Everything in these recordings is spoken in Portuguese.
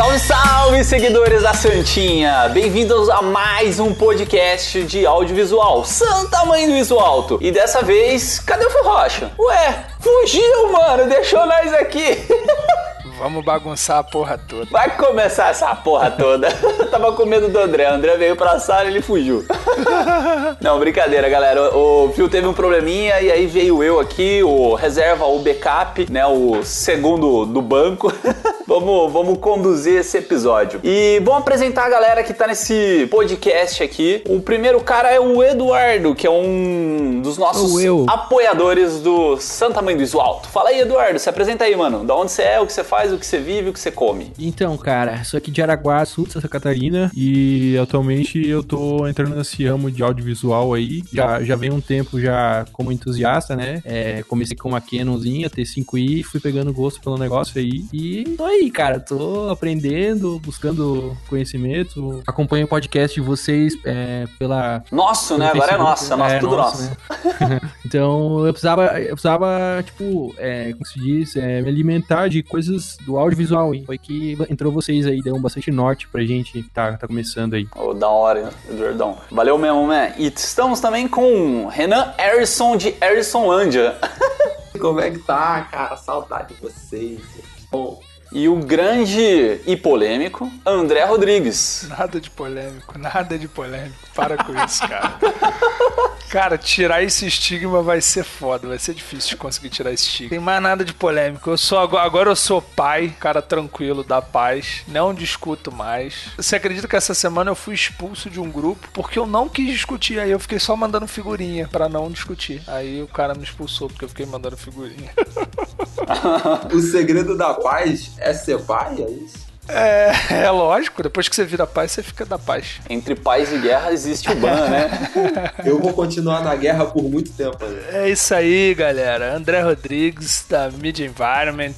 Salve, salve, seguidores da Santinha! Bem-vindos a mais um podcast de audiovisual, Santa Mãe do Iso Alto. E dessa vez, cadê o Fio Rocha? Ué, fugiu, mano, deixou nós aqui. Vamos bagunçar a porra toda. Vai começar essa porra toda. Tava com medo do André. O André veio pra sala e ele fugiu. Não, brincadeira, galera. O Fio teve um probleminha e aí veio eu aqui, o reserva, o backup, né? O segundo do banco. Vamos, vamos conduzir esse episódio. E vamos apresentar a galera que tá nesse podcast aqui. O primeiro cara é o Eduardo, que é um dos nossos apoiadores do Santa Mãe do Iso Alto. Fala aí, Eduardo. Se apresenta aí, mano. Da onde você é, o que você faz, o que você vive, o que você come. Então, cara, sou aqui de Araguá, sul de Santa Catarina e atualmente eu tô entrando nesse ramo de audiovisual aí. Já, já vem um tempo já como entusiasta, né? É, comecei com uma Canonzinha, T5i, fui pegando gosto pelo negócio aí e tô aí, cara. Tô aprendendo, buscando conhecimento. Acompanho o podcast de vocês é, pela. Nosso, né? Agora é nosso, é nosso, é tudo nosso. nosso. Né? então eu precisava, eu precisava, tipo, é, como se diz, é, me alimentar de coisas do audiovisual, hein? Foi que entrou vocês aí, deu um bastante norte pra gente que tá, tá começando aí. Oh, da hora, Eduardão. Valeu mesmo, né? E estamos também com Renan Harrison de Harrisonlândia. Como é que tá, cara? Saudade de vocês. Oh. E o grande e polêmico André Rodrigues. Nada de polêmico, nada de polêmico. Para com isso, cara. Cara, tirar esse estigma vai ser foda, vai ser difícil de conseguir tirar esse estigma. Tem mais nada de polêmico. Eu sou agora eu sou pai, cara tranquilo, da paz, não discuto mais. Você acredita que essa semana eu fui expulso de um grupo porque eu não quis discutir, aí eu fiquei só mandando figurinha para não discutir. Aí o cara me expulsou porque eu fiquei mandando figurinha. o segredo da paz é ser pai, é isso? É, é lógico, depois que você vira paz, você fica da paz. Entre paz e guerra existe o ban, né? Eu vou continuar na guerra por muito tempo. Né? É isso aí, galera. André Rodrigues, da Media Environment.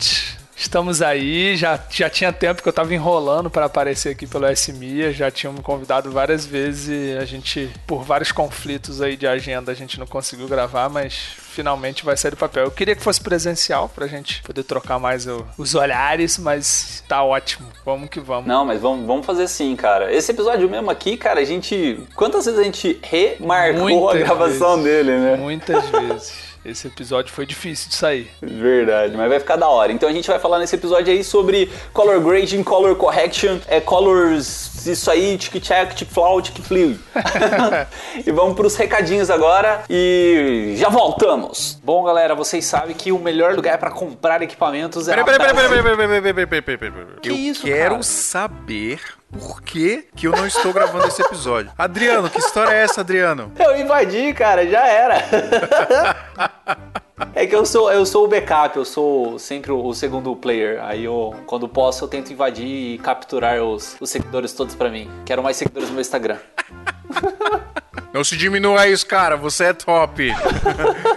Estamos aí, já, já tinha tempo que eu tava enrolando para aparecer aqui pelo SMIA, já tinham me convidado várias vezes e a gente, por vários conflitos aí de agenda, a gente não conseguiu gravar, mas finalmente vai sair do papel. Eu queria que fosse presencial pra gente poder trocar mais o, os olhares, mas tá ótimo. Vamos que vamos. Não, mas vamos, vamos fazer sim, cara. Esse episódio mesmo aqui, cara, a gente. Quantas vezes a gente remarcou Muitas a gravação vezes. dele, né? Muitas vezes. Esse episódio foi difícil de sair. Verdade, mas vai ficar da hora. Então a gente vai falar nesse episódio aí sobre color grading, color correction, é colors, isso aí, tic-tac, tic-flow, tic-flew. e vamos pros recadinhos agora e já voltamos. Bom, galera, vocês sabem que o melhor lugar para comprar equipamentos é. Peraí, peraí, peraí, peraí, peraí, peraí, peraí, peraí, peraí, peraí. Que Eu isso, quero cara? saber por que, que eu não estou gravando esse episódio. Adriano, que história é essa, Adriano? Eu invadi, cara, já era. É que eu sou, eu sou o backup, eu sou sempre o segundo player. Aí eu, quando posso, eu tento invadir e capturar os, os seguidores todos pra mim. Quero mais seguidores no meu Instagram. Não se diminua isso, cara. Você é top.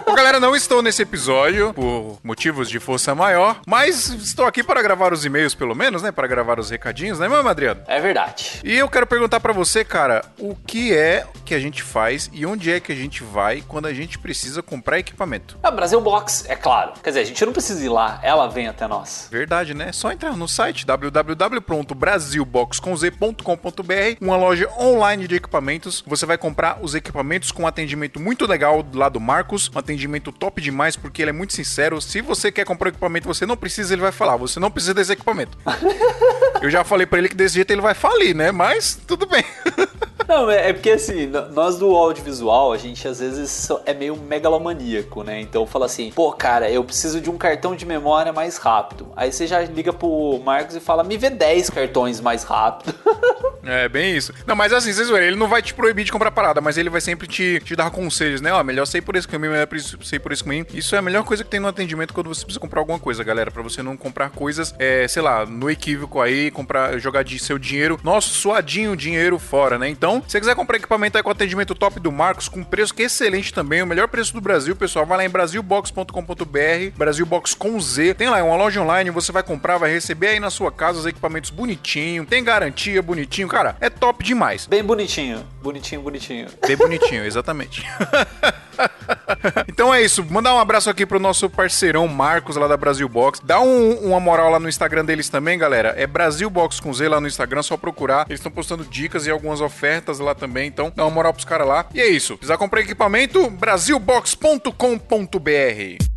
Bom, galera, não estou nesse episódio por motivos de força maior, mas estou aqui para gravar os e-mails, pelo menos, né? Para gravar os recadinhos, né, mesmo, Adriano? É verdade. E eu quero perguntar para você, cara, o que é que a gente faz e onde é que a gente vai quando a gente precisa comprar equipamento? A Brasil Box, é claro. Quer dizer, a gente não precisa ir lá, ela vem até nós. Verdade, né? É só entrar no site www.brasilbox.com.br, uma loja online de equipamentos. Você vai comprar os equipamentos com um atendimento muito legal do lado do Marcos, um atendimento top demais, porque ele é muito sincero. Se você quer comprar um equipamento, você não precisa, ele vai falar, você não precisa desse equipamento. Eu já falei para ele que desse jeito ele vai falir, né? Mas tudo bem. Não, é porque assim, nós do audiovisual, a gente às vezes é meio megalomaníaco, né? Então fala assim, pô, cara, eu preciso de um cartão de memória mais rápido. Aí você já liga pro Marcos e fala, me vê 10 cartões mais rápido. É, bem isso. Não, mas assim, vocês verem, ele não vai te proibir de comprar parada, mas ele vai sempre te, te dar conselhos, né? Ó, melhor sair por esse caminho, melhor sair por esse caminho. Isso é a melhor coisa que tem no atendimento quando você precisa comprar alguma coisa, galera. Pra você não comprar coisas, é, sei lá, no equívoco aí, comprar, jogar de seu dinheiro, nosso suadinho dinheiro fora, né? Então, se você quiser comprar equipamento aí com atendimento top do Marcos, com preço que é excelente também, o melhor preço do Brasil, pessoal, vai lá em brasilbox.com.br, Brasilbox com Z. Tem lá uma loja online, você vai comprar, vai receber aí na sua casa os equipamentos bonitinho, tem garantia bonitinho, cara, é top demais. Bem bonitinho, bonitinho, bonitinho. Bem bonitinho, exatamente. então é isso. Mandar um abraço aqui pro nosso parceirão Marcos lá da Brasil Box. Dá um- uma moral lá no Instagram deles também, galera. É Brasil Box com Z lá no Instagram, só procurar. Eles estão postando dicas e algumas ofertas lá também. Então dá uma moral pros caras lá. E é isso. Precisa comprar equipamento? Brasilbox.com.br.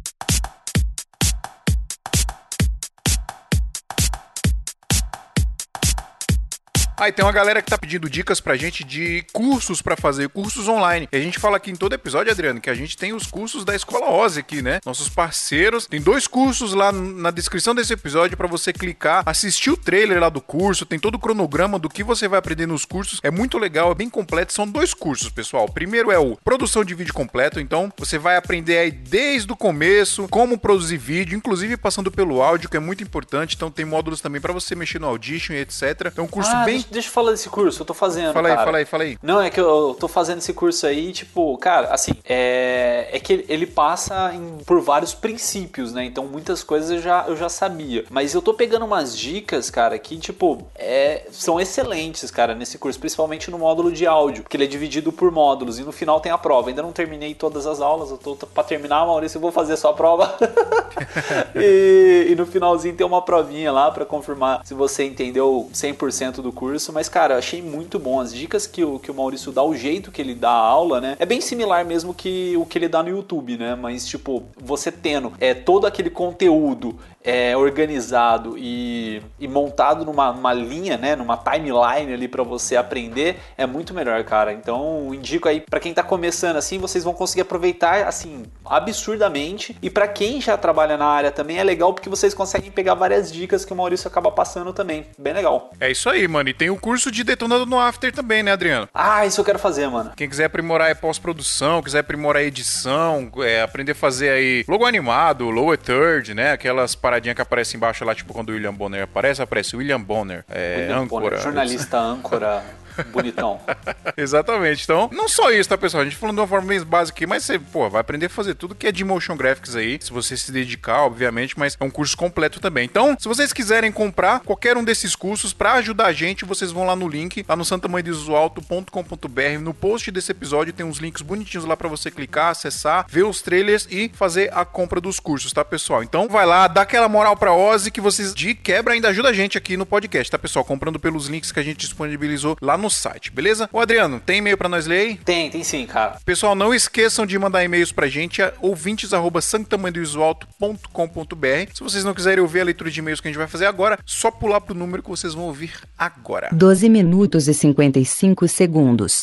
Ah, e tem uma galera que tá pedindo dicas pra gente de cursos pra fazer, cursos online. E a gente fala aqui em todo episódio, Adriano, que a gente tem os cursos da Escola Ozzy aqui, né? Nossos parceiros. Tem dois cursos lá na descrição desse episódio pra você clicar, assistir o trailer lá do curso, tem todo o cronograma do que você vai aprender nos cursos. É muito legal, é bem completo. São dois cursos, pessoal. O primeiro é o produção de vídeo completo, então você vai aprender aí desde o começo como produzir vídeo, inclusive passando pelo áudio, que é muito importante. Então tem módulos também pra você mexer no Audition e etc. Então um curso Ah, bem deixa, eu falar desse curso, eu tô fazendo. Fala aí, cara. fala aí, fala aí. Não, é que eu tô fazendo esse curso aí, tipo, cara, assim, é, é que ele- passa em- por vários princípios, né? Então muitas coisas eu já, eu já sabia. Mas eu tô pegando umas dicas, cara, que, tipo, é, são excelentes, cara, nesse curso, principalmente no módulo de áudio, que ele é dividido por módulos e no final tem a prova. Ainda não terminei todas as aulas, eu tô pra terminar, Maurício, eu vou fazer só a prova. e, e no finalzinho tem uma provinha lá pra confirmar se você entendeu 100% do curso. Mas, cara, achei muito bom. As dicas que o, que o Maurício dá, o jeito que ele dá a aula, né? É bem similar mesmo que o que ele dá no YouTube, né? Mas, tipo, você tendo é, todo aquele conteúdo é, organizado e, e montado numa, linha, né? Numa timeline ali pra você aprender, é muito melhor, cara. Então, indico aí pra quem tá começando assim, vocês vão conseguir aproveitar assim absurdamente. E pra quem já trabalha na área também é legal porque vocês conseguem pegar várias dicas que o Maurício acaba passando também. Bem legal. É isso aí, mano. E tem o curso de detonando no After também, né, Adriano? Ah, isso eu quero fazer, mano. Quem quiser aprimorar a pós-produção, quiser aprimorar edição, é, aprender a fazer aí logo animado, lower third, né? Aquelas paradinhas que aparecem embaixo lá, tipo quando o William Bonner aparece, aparece William Bonner, é, William âncora. Bonner, jornalista âncora bonitão. Exatamente. Então, não só isso, tá, pessoal? A gente falando de uma forma bem básica aqui, mas você, pô, vai aprender a fazer tudo que é de motion graphics aí, se você se dedicar, obviamente, mas é um curso completo também. Então, se vocês quiserem comprar qualquer um desses cursos pra ajudar a gente, vocês vão lá no link, lá no santamanhodesualto.com.br, no post desse episódio tem uns links bonitinhos lá pra você clicar, acessar, ver os trailers e fazer a compra dos cursos, tá, pessoal? Então, vai lá, dá aquela moral pra Ozzy que vocês de quebra ainda ajuda a gente aqui no podcast, tá, pessoal? Comprando pelos links que a gente disponibilizou lá no site, beleza? Ô, Adriano, tem e-mail pra nós ler aí? Tem, tem sim, cara. Pessoal, não esqueçam de mandar e-mails pra gente, a ouvintes.santamanhodesualto.com.br. Se vocês não quiserem ouvir a leitura de e-mails que a gente vai fazer agora, só pular pro número que vocês vão ouvir agora. 12 minutos e 55 segundos.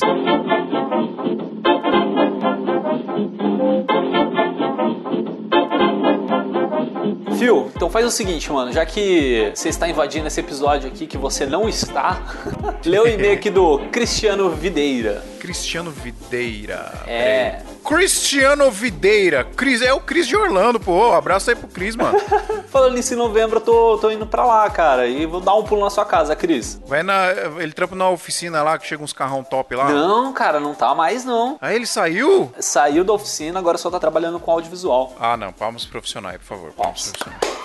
Fio, então faz o seguinte, mano. Já que você está invadindo esse episódio aqui que você não está, lê o e-mail aqui do Cristiano Videira. Cristiano Videira. É. Cristiano Videira. Cris, é o Cris de Orlando, pô. Abraço aí pro Cris, mano. Falando nisso, em novembro eu tô, tô indo pra lá, cara. E vou dar um pulo na sua casa, Cris. Vai na. Ele trampa na oficina lá que chega uns carrão top lá. Não, cara, não tá mais não. Aí ele saiu? Saiu da oficina, agora só tá trabalhando com audiovisual. Ah, não. Palmas profissionais, por favor. Palmas Palmas. profissionais.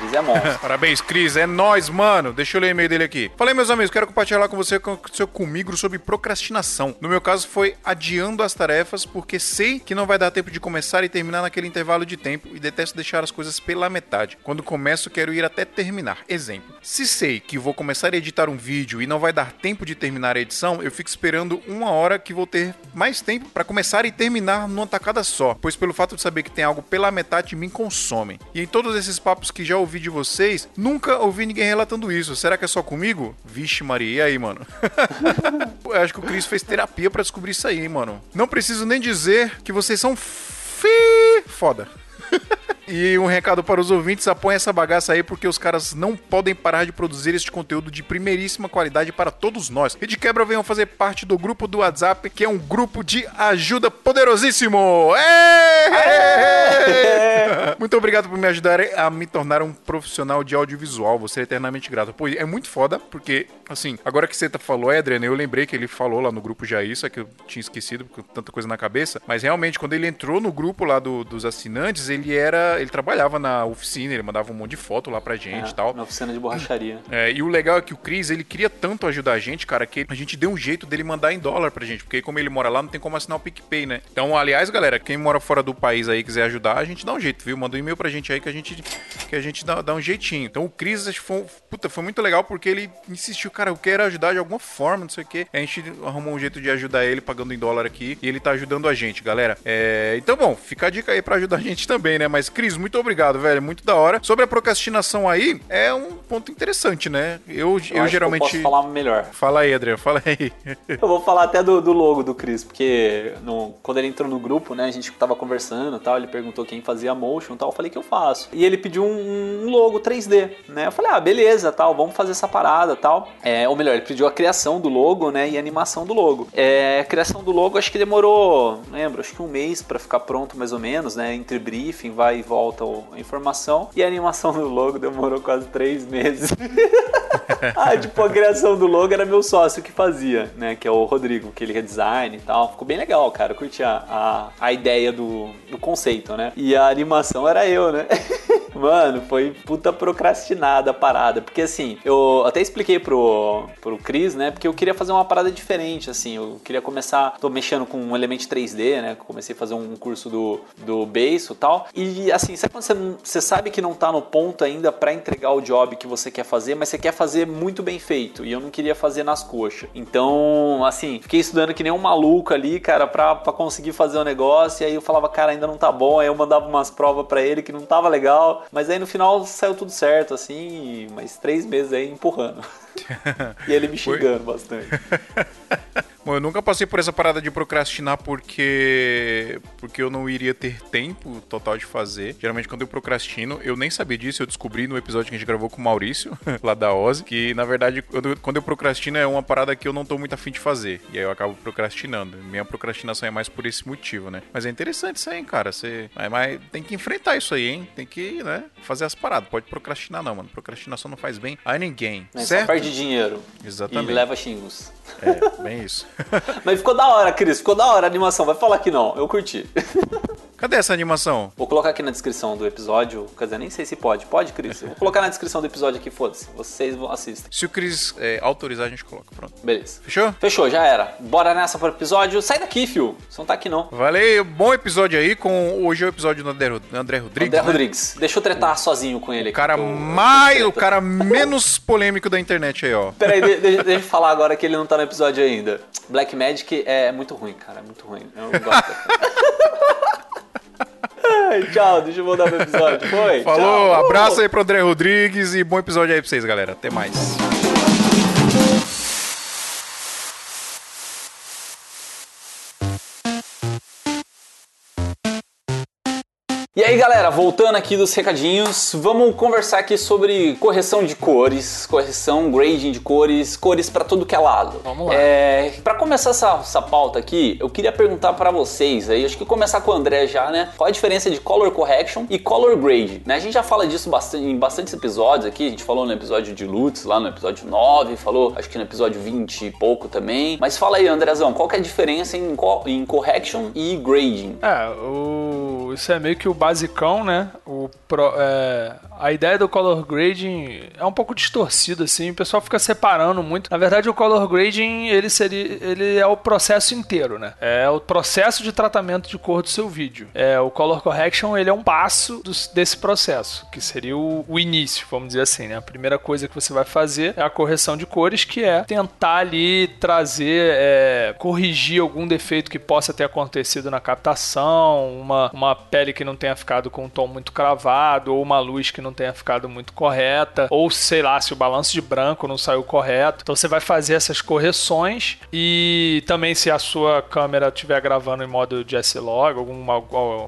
Cris é monstro. Parabéns, Cris. É nóis, mano. Deixa eu ler o e-mail dele aqui. Falei, meus amigos, quero compartilhar com você o que aconteceu comigo sobre procrastinação. No meu caso, foi adiando as tarefas porque sei que não vai dar tempo de começar e terminar naquele intervalo de tempo e detesto deixar as coisas pela metade. Quando começo, quero ir até terminar. Exemplo. Se sei que vou começar a editar um vídeo e não vai dar tempo de terminar a edição, eu fico esperando uma hora que vou ter mais tempo para começar e terminar numa tacada só, pois pelo fato de saber que tem algo pela metade me consomem. E em todos esses papos que já ouvi de vocês, nunca ouvi ninguém relatando isso. Será que é só comigo? Vixe, Maria, e aí, mano? Eu acho que o Chris fez terapia pra descobrir isso aí, hein, mano. Não preciso nem dizer que vocês são fi... foda. E um recado para os ouvintes: apoiem essa bagaça aí, porque os caras não podem parar de produzir este conteúdo de primeiríssima qualidade para todos nós. E de quebra venham fazer parte do grupo do WhatsApp, que é um grupo de ajuda poderosíssimo! Muito obrigado por me ajudar a me tornar um profissional de audiovisual. Vou ser eternamente grato. Pô, é muito foda, porque, assim, agora que você tá falou, Adriano, eu lembrei que ele falou lá no grupo já isso, é que eu tinha esquecido, porque tanta coisa na cabeça. Mas realmente, quando ele entrou no grupo lá do- dos assinantes, ele era. Ele trabalhava na oficina, ele mandava um monte de foto lá pra gente e É, tal. Na oficina de borracharia. É, e o legal é que o Cris, ele queria tanto ajudar a gente, cara, que a gente deu um jeito dele mandar em dólar pra gente, porque como ele mora lá, não tem como assinar o PicPay, né? Então, aliás, galera, quem mora fora do país aí e quiser ajudar, a gente dá um jeito, viu? Manda um e-mail pra gente aí que a gente, que a gente dá, dá um jeitinho. Então, o que foi, puta, foi muito legal porque ele insistiu, cara, eu quero ajudar de alguma forma, não sei o quê. A gente arrumou um jeito de ajudar ele pagando em dólar aqui e ele tá ajudando a gente, galera. É, então, bom, fica a dica aí pra ajudar a gente também, né? Mas, Cris, muito obrigado, velho, muito da hora. Sobre a procrastinação aí, é um ponto interessante, né? Eu, eu, que geralmente. Eu posso falar melhor. Fala aí, Adriano, fala aí. Eu vou falar até do, do logo do Chris, porque no- quando ele entrou no grupo, né, a gente tava conversando e tal, ele perguntou quem fazia motion e tal, eu falei que eu faço. E ele pediu um, um logo 3D, né? Eu falei, ah, beleza, tal, vamos fazer essa parada tal. É, ou melhor, ele pediu a criação do logo, né, e a animação do logo. É, a criação do logo acho que demorou, lembro, acho que um mês pra ficar pronto mais ou menos, né? Entre briefing, vai e volta a informação. E a animação do logo demorou quase três meses. ah, tipo, a criação do logo era meu sócio que fazia, né? Que é o Rodrigo, que ele é design e tal. Ficou bem legal, cara. Eu curti a, a, a ideia do, do conceito, né? E a animação era eu, né? Mano, foi puta procrastinada a parada. Porque assim, eu até expliquei pro, pro Cris, né? Porque eu queria fazer uma parada diferente, assim. Eu queria começar. Tô mexendo com um elemento 3D, né? Comecei a fazer um curso do, do Beiço e tal. E assim, sabe quando você, você sabe que não tá no ponto ainda pra entregar o job que você quer fazer, mas você quer fazer muito bem feito. E eu não queria fazer nas coxas. Então, assim, fiquei estudando que nem um maluco ali, cara, pra, pra conseguir fazer o negócio. E aí eu falava, cara, ainda não tá bom. Aí eu mandava umas provas pra ele que não tava legal. Mas aí no final saiu tudo certo, assim, mas três meses aí empurrando. e ele me xingando bastante. Bom, eu nunca passei por essa parada de procrastinar porque porque eu não iria ter tempo total de fazer. Geralmente quando eu procrastino, eu nem sabia disso, eu descobri no episódio que a gente gravou com o Maurício, lá da Ozzy, que na verdade quando, eu procrastino é uma parada que eu não tô muito afim de fazer. E aí eu acabo procrastinando. Minha procrastinação é mais por esse motivo, né? Mas é interessante isso aí, hein, cara. Você mas, mas tem que enfrentar isso aí, hein? Tem que, né, fazer as paradas. Pode procrastinar não, mano. Procrastinação não faz bem a ninguém. Só certo? perde dinheiro. Exatamente. E leva xingos. É, bem isso. Mas ficou da hora, Cris. Ficou da hora a animação. Vai falar que não. Eu curti. Cadê essa animação? Vou colocar aqui na descrição do episódio. Quer dizer, nem sei se pode. Pode, Cris? Vou colocar na descrição do episódio aqui, foda-se. Vocês assistem. Se o Cris é, autorizar, a gente coloca. Pronto. Beleza. Fechou? Fechou, já era. Bora nessa pro episódio. Sai daqui, fio. Você não tá aqui, não. Valeu, bom episódio aí com hoje é o episódio do André, André Rodrigues. André né? Rodrigues. Deixa eu tretar sozinho com ele O cara mais, o cara menos polêmico da internet aí, ó. Peraí, de, de, deixa eu falar agora que ele não tá no episódio ainda. Black Magic é muito ruim, cara. É muito ruim. Eu não gosto. Ai, tchau, deixa eu voltar pro episódio. Foi. Falou, tchau. abraço aí pro André Rodrigues e bom episódio aí pra vocês, galera. Até mais. E aí, galera, voltando aqui dos recadinhos, vamos conversar aqui sobre correção de cores, correção, grading de cores, cores pra tudo que é lado. Vamos lá. É, para começar essa, essa pauta aqui, eu queria perguntar pra vocês aí, acho que começar com o André já, né? Qual a diferença de color correction e color grade? Né? A gente já fala disso bastante, em bastantes episódios aqui, a gente falou no episódio de Lutz, lá no episódio 9, falou acho que no episódio 20 e pouco também. Mas fala aí, Andrezão, qual que é a diferença em, co- em correction e grading? É, o... isso é meio que o basicão, né? O pro- é, A ideia do color grading é um pouco distorcida, assim. O pessoal fica separando muito. Na verdade, o color grading, ele seria... Ele é o processo inteiro, né? É o processo de tratamento de cor do seu vídeo. É, o color correction, ele é um passo dos- desse processo, que seria o, o início, vamos dizer assim, né? A primeira coisa que você vai fazer é a correção de cores, que é tentar ali trazer, é, corrigir algum defeito que possa ter acontecido na captação, uma, uma pele que não tenha ficado com um tom muito cravado, ou uma luz que não não tenha ficado muito correta, ou sei lá, se o balanço de branco não saiu correto. Então você vai fazer essas correções e também se a sua câmera estiver gravando em modo de S-Log, algum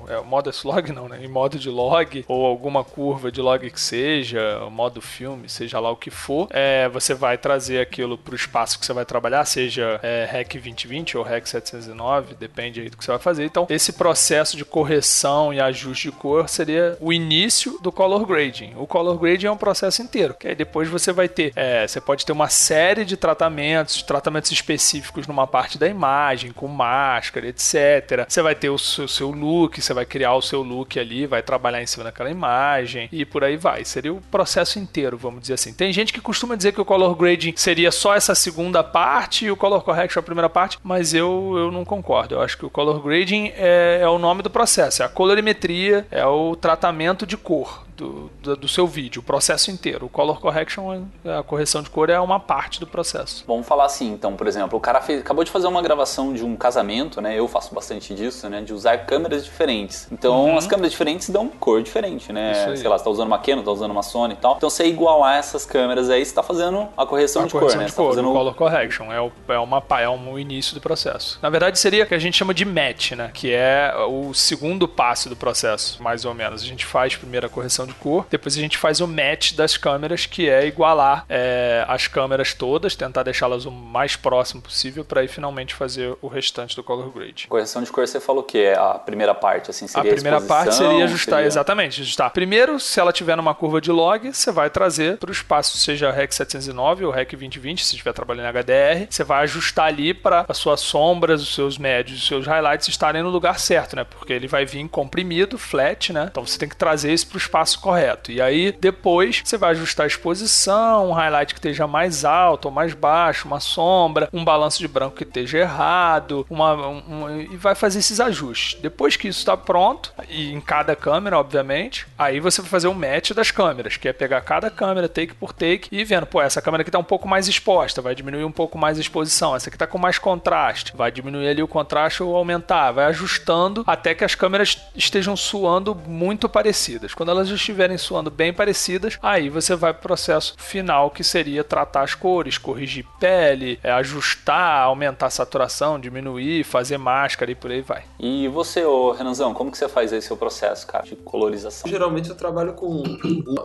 é, modo S-Log não, né? Em modo de log, ou alguma curva de log que seja, modo filme, seja lá o que for, é, você vai trazer aquilo para o espaço que você vai trabalhar, seja é, REC 2020 ou REC 709, depende aí do que você vai fazer. Então, esse processo de correção e ajuste de cor seria o início do color grading. O color grading é um processo inteiro, que aí depois você vai ter, é, você pode ter uma série de tratamentos, tratamentos específicos numa parte da imagem, com máscara, etc. Você vai ter o seu, seu look, você vai criar o seu look ali, vai trabalhar em cima daquela imagem e por aí vai. Seria o processo inteiro, vamos dizer assim. Tem gente que costuma dizer que o color grading seria só essa segunda parte e o color correction a primeira parte, mas eu, eu não concordo. Eu acho que o color grading é, é o nome do processo, é a colorimetria, é o tratamento de cor do, do, do, seu vídeo, o processo inteiro. O color correction, a correção de cor é uma parte do processo. Vamos falar assim, então, por exemplo, o cara fez, acabou de fazer uma gravação de um casamento, né? Eu faço bastante disso, né? De usar câmeras diferentes. Então, uhum. as câmeras diferentes dão cor diferente, né? Sei lá, você tá usando uma Canon, tá usando uma Sony e tal. Então, você igualar essas câmeras aí, você tá fazendo a correção a de correção cor, né? De tá cor, fazendo o color correction. É, o, é, uma, é um início do processo. Na verdade, seria o que a gente chama de match, né? Que é o segundo passo do processo, mais ou menos. A gente faz primeiro a correção de cor, depois a gente faz o match das câmeras, que é igualar é, as câmeras todas, tentar deixá-las o mais próximo possível para aí finalmente fazer o restante do color grade. Correção de cor você falou que é a primeira parte, assim, seria a primeira a parte seria ajustar, seria... exatamente, ajustar. Primeiro, se ela tiver numa curva de log, você vai trazer para o espaço, seja REC 709 ou REC 2020, se estiver trabalhando em HDR, você vai ajustar ali para as suas sombras, os seus médios, os seus highlights estarem no lugar certo, né? Porque ele vai vir comprimido, flat, né? Então você tem que trazer isso para o espaço correto. E aí, depois, você vai ajustar a exposição, um highlight que esteja mais alto ou mais baixo, uma sombra, um balanço de branco que esteja errado, uma, um, e vai fazer esses ajustes. Depois que isso está pronto, e em cada câmera, obviamente, aí você vai fazer o um match das câmeras, que é pegar cada câmera, take por take, e vendo, pô, essa câmera aqui está um pouco mais exposta, vai diminuir um pouco mais a exposição, essa aqui está com mais contraste, vai diminuir ali o contraste ou aumentar, vai ajustando até que as câmeras estejam suando muito parecidas. Quando elas estiverem suando bem parecidas, aí você vai pro processo final que seria tratar as cores, corrigir pele, é, ajustar, aumentar a saturação, diminuir, fazer máscara e por aí vai. E você, ô Renanzão, como que você faz esse seu processo, cara, de colorização? Geralmente eu trabalho com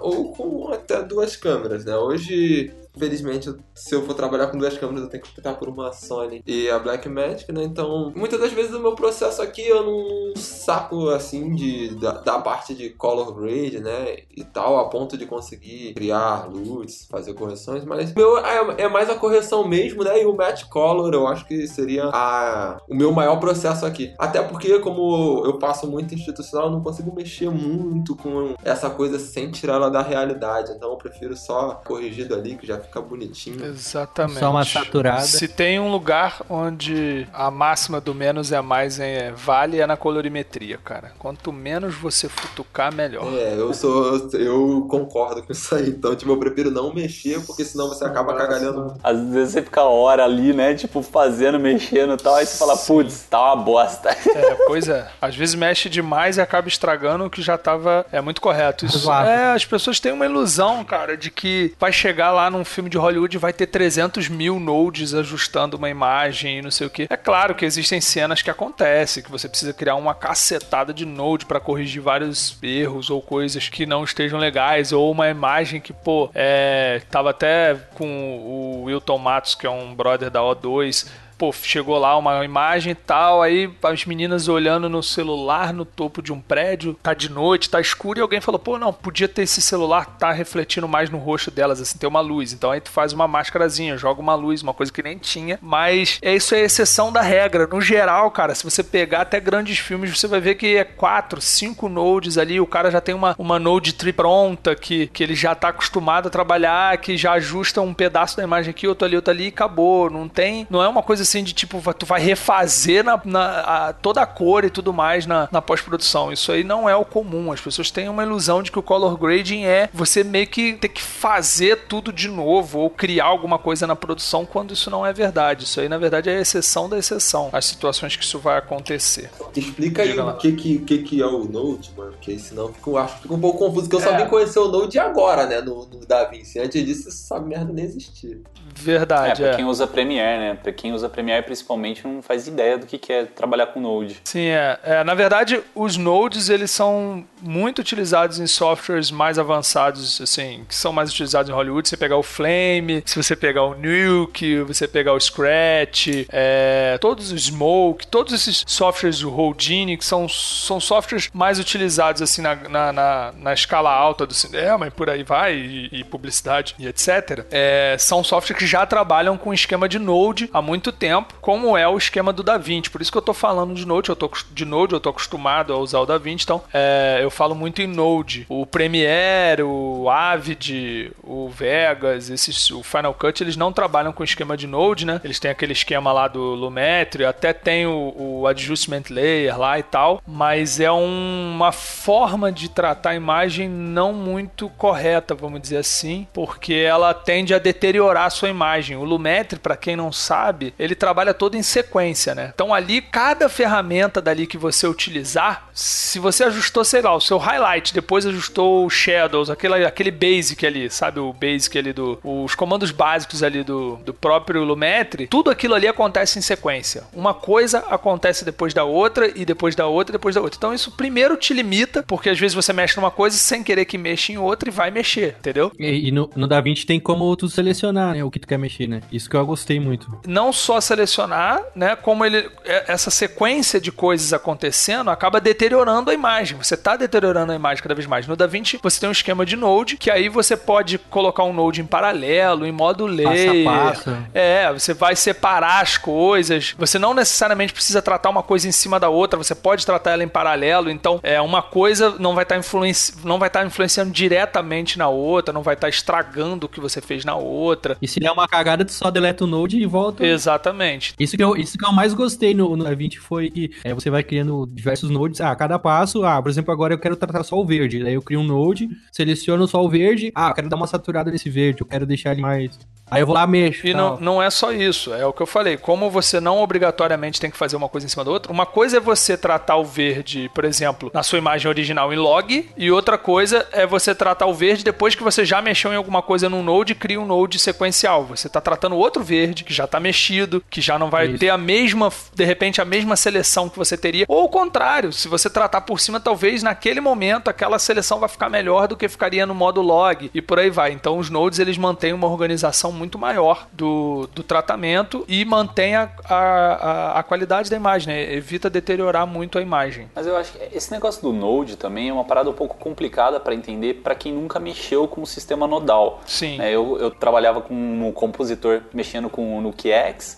ou com até duas câmeras, né? Hoje Infelizmente, se eu for trabalhar com duas câmeras, eu tenho que optar por uma Sony e a Blackmagic, né? Então, muitas das vezes o meu processo aqui eu não saco assim de da, da, parte de color grade, né? E tal, a ponto de conseguir criar luzes, fazer correções, mas meu é, é, mais a correção mesmo, né? E o match color eu acho que seria a, o meu maior processo aqui. Até porque, como eu passo muito institucional, eu não consigo mexer muito com essa coisa sem tirar ela da realidade. Então, eu prefiro só corrigido ali, que já fica bonitinho. Exatamente. Só uma saturada. Se tem um lugar onde a máxima do menos é mais é, vale é na colorimetria, cara. Quanto menos você futucar, melhor. É, eu sou. Eu concordo com isso aí. Então, tipo, eu prefiro não mexer, porque senão você acaba Nossa. cagalhando. Às vezes você fica hora ali, né? Tipo, fazendo, mexendo e tal, aí você fala, putz, tá uma bosta. É, pois é. Às vezes mexe demais e acaba estragando o que já tava. É muito correto. Isso. É, as pessoas têm uma ilusão, cara, de que vai chegar lá num filme de Hollywood vai ter 300 mil nodes ajustando uma imagem e não sei o que. É claro que existem cenas que acontecem, que você precisa criar uma cacetada de node para corrigir vários erros ou coisas que não estejam legais, ou uma imagem que, pô, é, tava até com o Wilton Matos, que é um brother da O2 pô, chegou lá uma imagem e tal, aí as meninas olhando no celular no topo de um prédio, tá de noite, tá escuro, e alguém falou, pô, não, podia ter esse celular, tá refletindo mais no rosto delas, assim, tem uma luz. Então aí tu faz uma máscarazinha, joga uma luz, uma coisa que nem tinha, mas é isso é exceção da regra. No geral, cara, se você pegar até grandes filmes, você vai ver que é quatro, cinco nodes ali, o cara já tem uma, uma node tree pronta, que, que ele já tá acostumado a trabalhar, que já ajusta um pedaço da imagem aqui, outro ali, outro ali, e acabou. Não tem, não é uma coisa assim de tipo, tu vai refazer na, na a, toda a cor e tudo mais na, na pós-produção. Isso aí não é o comum. As pessoas têm uma ilusão de que o color grading é você meio que ter que fazer tudo de novo ou criar alguma coisa na produção quando isso não é verdade. Isso aí, na verdade, é a exceção da exceção. As situações que isso vai acontecer. Explica aí o que, que, que, que é o Node, mano, porque senão fica, eu acho que fica um pouco confuso, porque eu só É. vim conhecer o Node agora, né, no, no DaVinci. Antes disso, essa merda nem existia. É, Verdade, pra é. quem usa Premiere, né? Pra quem usa Premiere, principalmente, não faz ideia do que é trabalhar com Node. Sim, é. É, Na verdade, os nodes eles são muito utilizados em softwares mais avançados, assim, que são mais utilizados em Hollywood. Você pegar o Flame, se você pegar o Nuke, você pegar o Scratch, é, todos os Smoke, todos esses softwares, o Houdini, que são, são softwares mais utilizados assim na, na, na- na escala alta do cinema e por aí vai, e, e publicidade e etc. É, são softwares que já trabalham com esquema de Node há muito tempo, como é o esquema do DaVinci. Por isso que eu tô falando de Node, eu tô de Node, eu tô acostumado a usar o DaVinci, então é, eu falo muito em Node. O Premiere, o Avid, o Vegas, esses, o Final Cut, eles não trabalham com esquema de Node, né? Eles têm aquele esquema lá do Lumetri, até tem o, o Adjustment Layer lá e tal, mas é um- uma forma de tratar a imagem não muito correta, vamos dizer assim, porque ela tende a deteriorar a sua imagem. O Lumetri, para quem não sabe, ele trabalha todo em sequência, né? Então ali, cada ferramenta dali que você utilizar, se você ajustou, sei lá, o seu highlight, depois ajustou o shadows, aquele, aquele basic ali, sabe? O basic ali do. Os comandos básicos ali do, do próprio Lumetri, tudo aquilo ali acontece em sequência. Uma coisa acontece depois da outra, e depois da outra, e depois da outra. Então isso primeiro te limita, porque às vezes você mexe numa coisa sem querer que mexa em outra e vai mexer, entendeu? E, e no, no DaVinci tem como tu selecionar, né, o que tu quer mexer, né? Isso que eu gostei muito. não só selecionar, né, como ele é- essa sequência de coisas acontecendo acaba deteriorando a imagem. Você está deteriorando a imagem cada vez mais. No DaVinci você tem um esquema de node que aí você pode colocar um node em paralelo, em modo layer. passo. É, você vai separar as coisas. Você não necessariamente precisa tratar uma coisa em cima da outra, você pode tratar ela em paralelo. Então, é uma coisa não vai estar influenci... não vai estar influenciando diretamente na outra, não vai estar estragando o que você fez na outra. E se der uma cagada, tu só deleta o Node e volta. Exatamente. Isso que, eu, isso que eu mais gostei no, no DaVinci foi que é, você vai criando diversos nodes. Ah, cada passo, ah, por exemplo, agora eu quero tratar só o verde. Daí eu crio um node, seleciono só o verde. Ah, eu quero dar uma saturada nesse verde, eu quero deixar ele mais. Aí eu vou lá, mexo. E tal. não, não é só isso, é o que eu falei. Como você não obrigatoriamente tem que fazer uma coisa em cima da outra, uma coisa é você tratar o verde, por exemplo, na sua imagem original em log, e outra coisa é você tratar o verde depois que você já mexeu em alguma coisa num node e cria um node sequencial. Você está tratando outro verde que já está mexido, que já não vai Isso. ter a mesma, de repente, a mesma seleção que você teria. Ou o contrário, se você tratar por cima, talvez naquele momento aquela seleção vai ficar melhor do que ficaria no modo log e por aí vai. Então os nodes eles mantêm uma organização muito maior do, do tratamento e mantém a, a, a, qualidade da imagem, né? evita deteriorar muito a imagem. Mas eu acho que esse negócio do Node também é uma parada um pouco complicada para entender para quem nunca mexeu com o sistema nodal. Sim. né? Eu, eu trabalhava com um compositor mexendo com o Nuke X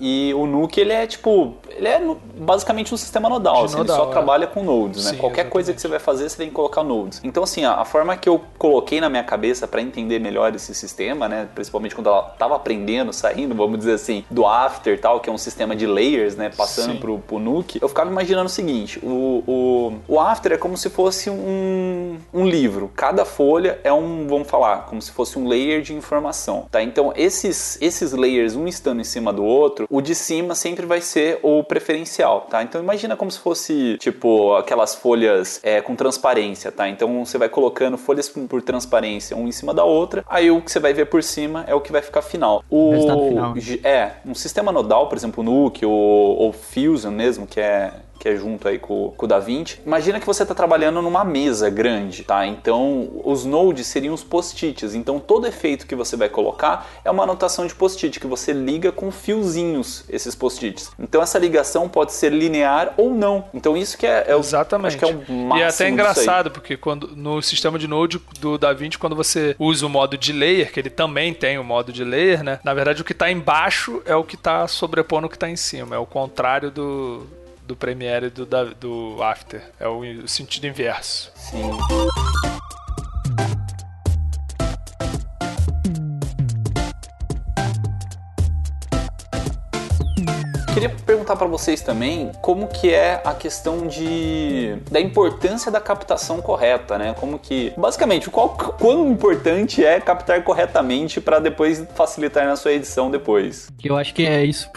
e o Nuke ele é tipo, ele é basicamente um sistema nodal, assim, nodal, ele só é. trabalha com nodes, né? Sim, Qualquer coisa exatamente. que você vai fazer, você tem que colocar nodes. Então assim, a, a forma que eu coloquei na minha cabeça para entender melhor esse sistema, né, principalmente quando ela tava aprendendo, saindo, vamos dizer assim, do After, tal, que é um sistema de layers, né, passando Sim. pro, pro Nuke, eu ficava imaginando o seguinte: o, o, o After é como se fosse um, um livro. Cada folha é um, vamos falar, como se fosse um layer de informação, tá? Então, esses, esses layers, um estando em cima do outro, o de cima sempre vai ser o preferencial, tá? Então, imagina como se fosse, tipo, aquelas folhas é, com transparência, tá? Então, você vai colocando folhas por, transparência, um em cima da outra, aí o que você vai ver por cima é o que vai ficar final. O, Resultado final. é, um sistema nodal, por exemplo, o Nuke ou, ou Fusion mesmo, que é que é junto aí com, com o DaVinci. Imagina que você está trabalhando numa mesa grande, tá? Então, os nodes seriam os post-its. Então, todo efeito que você vai colocar é uma anotação de post-it que você liga com fiozinhos esses post-its. Então, essa ligação pode ser linear ou não. Então, isso que é, é o, Exatamente. que é o máximo e é até engraçado, porque quando no sistema de Node do DaVinci, quando você usa o modo de layer, que ele também tem o modo de layer, né? Na verdade, o que está embaixo é o que está sobrepondo o que está em cima. É o contrário do, do Premiere e do, da- do After. É o, o sentido inverso. Sim. Queria perguntar para vocês também como que é a questão de da importância da captação correta, né? Como que basicamente qual quão importante é captar corretamente para depois facilitar na sua edição depois. Eu acho que é isso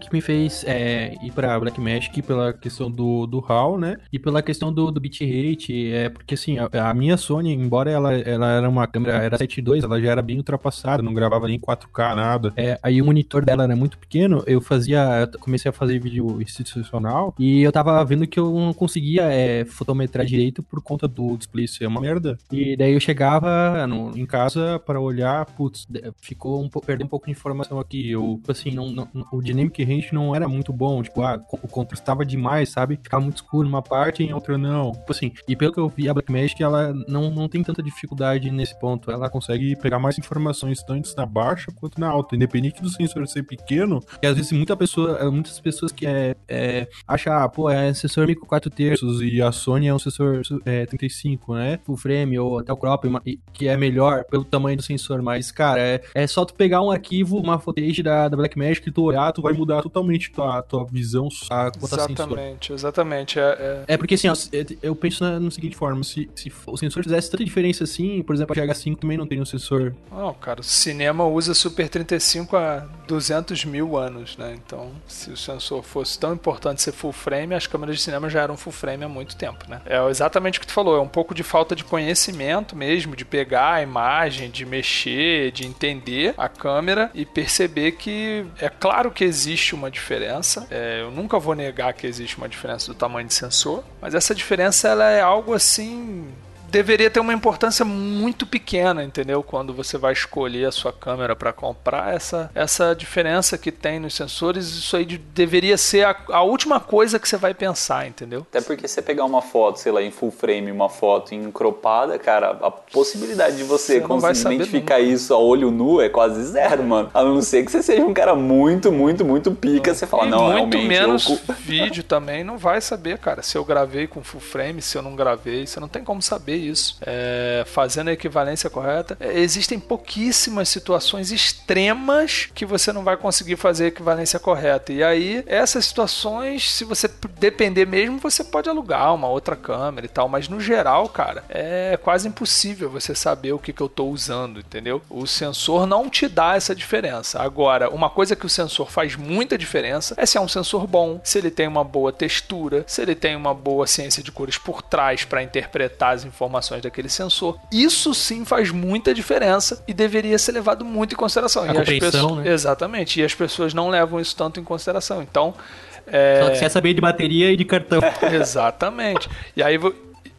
que, me fez é, ir pra Blackmagic pela questão do, do HAL, né? E pela questão do, do bitrate, é porque assim, a, a minha Sony, embora ela, ela era uma câmera, era 7.2, ela já era bem ultrapassada, não gravava nem 4K, nada. É, aí o monitor dela era muito pequeno, eu fazia, eu comecei a fazer vídeo institucional e eu tava vendo que eu não conseguia é, fotometrar direito por conta do display ser uma merda. E daí eu chegava no- em casa para olhar, putz, ficou um pouco, perdeu um pouco de informação aqui. Eu, tipo assim, não, não- o dynamic range não era muito bom, tipo, ah, o contrastava demais, sabe? Ficava muito escuro numa parte e em outra não. Tipo assim, e pelo que eu vi, a Blackmagic, ela não, não tem tanta dificuldade nesse ponto. Ela consegue pegar mais informações tanto na baixa quanto na alta, independente do sensor ser pequeno, e às vezes muita pessoa, muitas pessoas que é, é acham, ah, pô, é sensor micro 4 terços e a Sony é um sensor é, 35, né? Full frame ou até o crop, que é melhor pelo tamanho do sensor, mas, cara, é, é só tu pegar um arquivo, uma footage da, da Blackmagic e tu olhar, tu vai mudar totalmente tua, tua visão a quanto. Exatamente, exatamente. É, é- É porque assim, ó, eu penso na, na seguinte forma, se, se o sensor fizesse tanta diferença assim, por exemplo, a GH5 também não tem um sensor. Não, cara, o cinema usa Super 35 há 200 mil anos, né? Então, se o sensor fosse tão importante ser full frame, as câmeras de cinema já eram full frame há muito tempo, né? É exatamente o que tu falou, é um pouco de falta de conhecimento mesmo, de pegar a imagem, de mexer, de entender a câmera e perceber que é claro que existe uma diferença. É, eu nunca vou negar que existe uma diferença do tamanho de sensor, mas essa diferença ela é algo assim deveria ter uma importância muito pequena, entendeu? Quando você vai escolher a sua câmera para comprar, essa, essa diferença que tem nos sensores, isso aí de- deveria ser a, a última coisa que você vai pensar, entendeu? Até porque você pegar uma foto, sei lá, em full frame, uma foto em cropada, cara, a possibilidade de você, Você conseguir identificar isso a olho nu é quase zero, mano. A não ser que você seja um cara muito, muito, muito pica, você fala, e não, muito realmente. menos eu- vídeo também não vai saber, cara. Se eu gravei com full frame, se eu não gravei, você não tem como saber isso. É, fazendo a equivalência correta, é, existem pouquíssimas situações extremas que você não vai conseguir fazer a equivalência correta. E aí, essas situações, se você depender mesmo, você pode alugar uma outra câmera e tal. Mas no geral, cara, é quase impossível você saber o que, que eu tô usando, entendeu? O sensor não te dá essa diferença. Agora, uma coisa que o sensor faz muita diferença é se é um sensor bom, se ele tem uma boa textura, se ele tem uma boa ciência de cores por trás para interpretar as informações daquele sensor. Isso sim faz muita diferença e deveria ser levado muito em consideração. A e as pessoas, né? exatamente. E as pessoas não levam isso tanto em consideração. Então, é, Só que você saber de bateria e de cartão. exatamente. E aí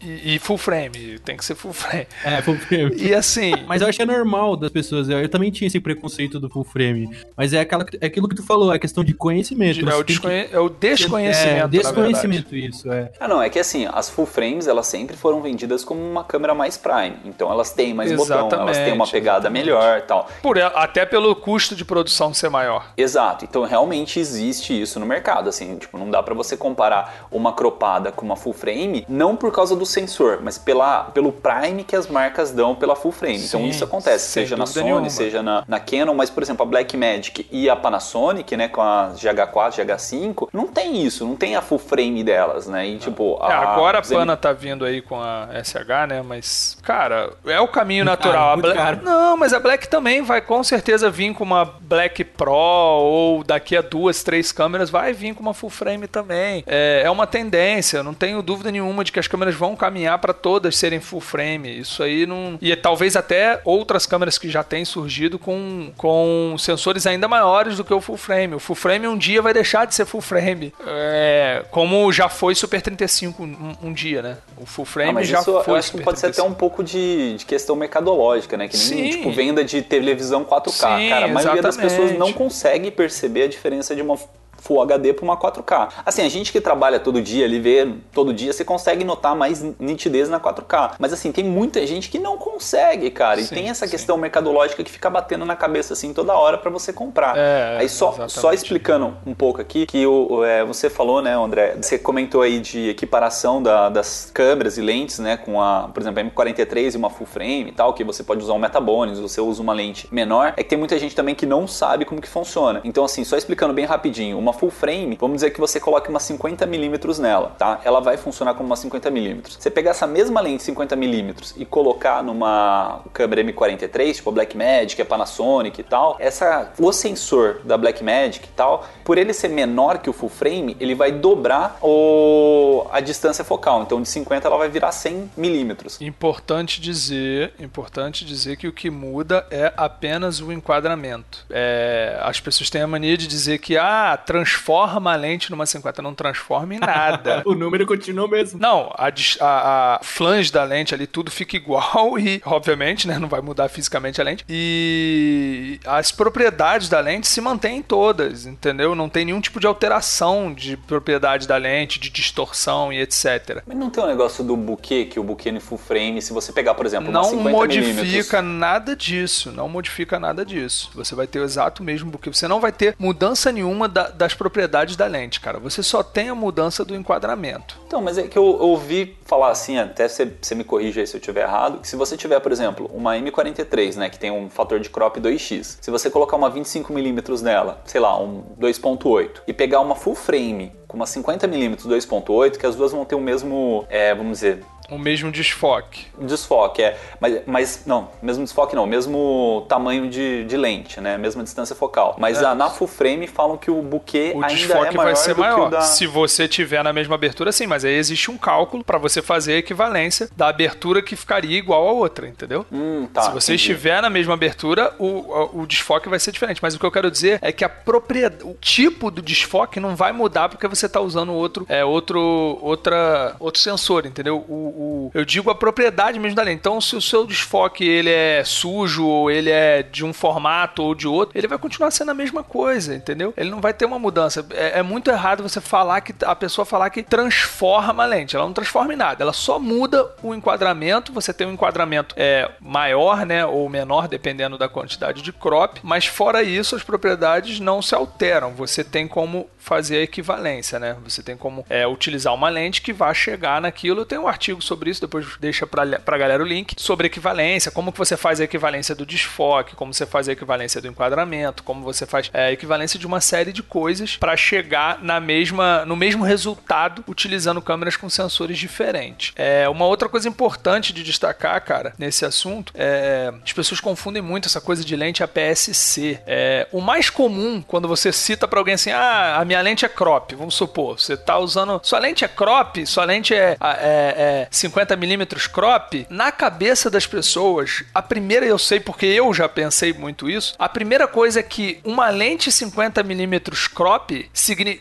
e, e full frame, tem que ser full frame. É, full frame. E assim, Mas eu acho que é normal das pessoas. Eu, eu também tinha esse preconceito do full frame. Mas é, aquela, é aquilo que tu falou, é questão de conhecimento. é Você o, tem que- desconhe- é o desconhecimento. É, na desconhecimento, isso, é. Ah, não, é que assim, as full frames, elas sempre foram vendidas como uma câmera mais prime. Então elas têm mais botão, elas têm uma Exatamente, pegada exatamente. melhor e tal. Por, até pelo custo de produção ser maior. Exato, então realmente existe isso no mercado, assim, tipo, não dá pra você comparar uma cropada com uma full frame, não por causa do sensor, mas pela, pelo prime que as marcas dão pela full frame. então Sim, isso acontece, seja na Sony, nenhuma. seja na, na Canon, mas por exemplo, a Blackmagic e a Panasonic, né, com a GH4, GH5, não tem isso, não tem a full frame delas, né? E tipo, É, agora a Pana tá vindo aí com a SH, né? Mas, cara, é o caminho Muito natural. caro, Black-. Não, mas a Black também vai com certeza vir com uma Black Pro ou daqui a duas, três câmeras vai vir com uma full frame também. É, é uma tendência, não tenho dúvida nenhuma de que as câmeras vão caminhar para todas serem full frame. Isso aí não. E talvez até outras câmeras que já têm surgido com, com sensores ainda maiores do que o full frame. O full frame um dia vai deixar de ser full frame. É, como já foi Super 35 um, um dia, né? O full frame Ah, mas já isso foi eu acho que pode ser até 35. um pouco de, de questão mercadológica, né? Que nem Sim. tipo venda de televisão 4K. Sim, Cara, a maioria das exatamente. pessoas não consegue perceber a diferença de uma Full HD para uma 4K. Assim, a gente que trabalha todo dia ali, vê todo dia, você consegue notar mais nitidez na 4K. Mas assim, tem muita gente que não consegue, cara. E Sim, tem essa sim. questão mercadológica que fica batendo na cabeça assim toda hora para você comprar. É, Aí só, exatamente. só explicando um pouco aqui, que o, o, é, você falou, né, André? Você comentou aí de equiparação da- das câmeras e lentes, né, com a, por exemplo, a M43 e uma full frame e tal, que você pode usar um metabones, você usa uma lente menor. É que tem muita gente também que não sabe como que funciona. Então, assim, só explicando bem rapidinho, uma full frame, vamos dizer que você coloque uma 50mm nela, tá? Ela vai funcionar como uma 50mm. Você pegar essa mesma lente 50mm e colocar numa câmera M43, tipo a Blackmagic, a Panasonic e tal, essa, o sensor da Blackmagic e tal, por ele ser menor que o full frame, ele vai dobrar o, a distância focal. Então de 50 ela vai virar 100 milímetros. Importante dizer, importante dizer que o que muda é apenas o enquadramento. É, as pessoas têm a mania de dizer que ah, transforma a lente numa 50, não transforma em nada. o número continua o mesmo. Não, a, a, a flange da lente ali tudo fica igual e, obviamente, né, não vai mudar fisicamente a lente. E as propriedades da lente se mantêm todas, entendeu? Não tem nenhum tipo de alteração de propriedade da lente, de distorção e etc. Mas não tem um negócio do buquê, que o buquê no full frame, se você pegar, por exemplo, uma Não 50 modifica milímetros- nada disso, não modifica nada disso. Você vai ter o exato mesmo buquê. Você não vai ter mudança nenhuma da- das propriedades da lente, cara. Você só tem a mudança do enquadramento. Então, mas é que eu ouvi falar assim, até você, você me corrija aí se eu estiver errado, que se você tiver, por exemplo, uma M43, né, que tem um fator de crop 2x, se você colocar uma 25mm nela, sei lá, um 2.8, e pegar uma full frame com uma 50mm 2.8, que as duas vão ter o mesmo, é, vamos dizer, O mesmo desfoque. desfoque, é, mas, mas não, mesmo desfoque não, mesmo tamanho de, de lente, né, mesma distância focal. Mas a, na full frame falam que o buquê O ainda desfoque é maior vai ser do que o maior. da... Se você tiver na mesma abertura, sim, mas aí existe um cálculo para você fazer a equivalência da abertura que ficaria igual a outra, entendeu? Hum, tá, Se você entendi. estiver na mesma abertura, o, o, o desfoque vai ser diferente. Mas o que eu quero dizer é que a propriedade, o tipo do desfoque não vai mudar porque você está usando outro, é, outro, outra, outro sensor, entendeu? O, o- eu digo a propriedade mesmo da lente. Então, se o seu desfoque ele é sujo, ou ele é de um formato ou de outro, ele vai continuar sendo a mesma coisa, entendeu? Ele não vai ter uma mudança. É, é muito errado você falar que a pessoa falar que transforma a lente. Ela não transforma em nada. Ela só muda o enquadramento. Você tem um enquadramento é, maior, né, ou menor, dependendo da quantidade de crop. Mas fora isso, as propriedades não se alteram. Você tem como fazer a equivalência, né? Você tem como é, utilizar uma lente que vai chegar naquilo. Tenho um artigo sobre isso, depois deixa pra, pra galera o link, sobre equivalência, como que você faz a equivalência do desfoque, como você faz a equivalência do enquadramento, como você faz é, a equivalência de uma série de coisas para chegar na mesma, no mesmo resultado utilizando câmeras com sensores diferentes. É, uma outra coisa importante de destacar, cara, nesse assunto, é, as pessoas confundem muito essa coisa de lente APS-C. É, o mais comum, quando você cita para alguém assim, ah, a minha lente é crop, vamos supor, você tá usando, sua lente é crop, sua lente é, é, é 50mm crop, na cabeça das pessoas, a primeira eu sei porque eu já pensei muito isso, a primeira coisa é que uma lente 50mm crop,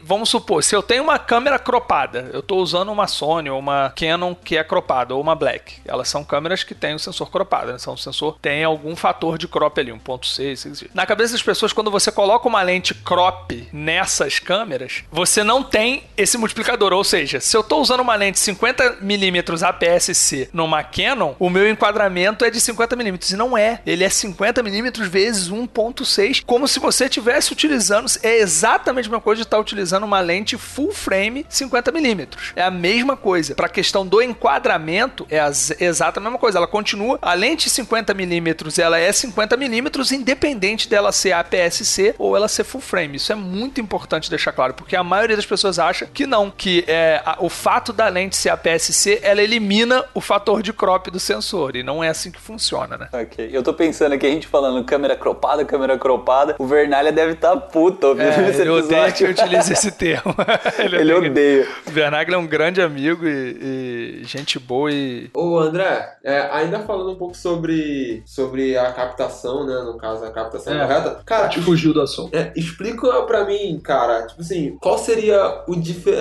vamos supor, se eu tenho uma câmera cropada, eu tô usando uma Sony ou uma Canon que é cropada, ou uma Black, elas são câmeras que têm o sensor cropado, né? São o sensor tem algum fator de crop ali, 1.6, 6. Na cabeça das pessoas, quando você coloca uma lente crop nessas câmeras, você não tem esse multiplicador, ou seja, se eu tô usando uma lente 50mm APS-C numa Canon, o meu enquadramento é de 50mm e não é. Ele é 50mm vezes 1.6, como se você estivesse utilizando, é exatamente a mesma coisa de estar utilizando uma lente full frame 50mm. É a mesma coisa. Para a questão do enquadramento, é a mesma coisa. Ela continua, a lente 50mm, ela é 50mm independente dela ser APS-C ou ela ser full frame. Isso é muito importante deixar claro, porque a maioria das pessoas acha que não, que é, a- o fato da lente ser APS-C, ela elimina o fator de crop do sensor, e não é assim que funciona, né? Ok, eu tô pensando aqui, a gente falando câmera cropada, câmera cropada, o Vernalha deve estar puto ouvindo É, esse ele odeia que eu episódio. utilize esse termo. Ele odeia. O Vernagel é um grande amigo e, e gente boa e. Ô André, é, ainda falando um pouco sobre, sobre a captação, né? No caso, a captação É. correta. Cara, Te fugiu do assunto. é, explica pra mim, cara, tipo assim, qual seria o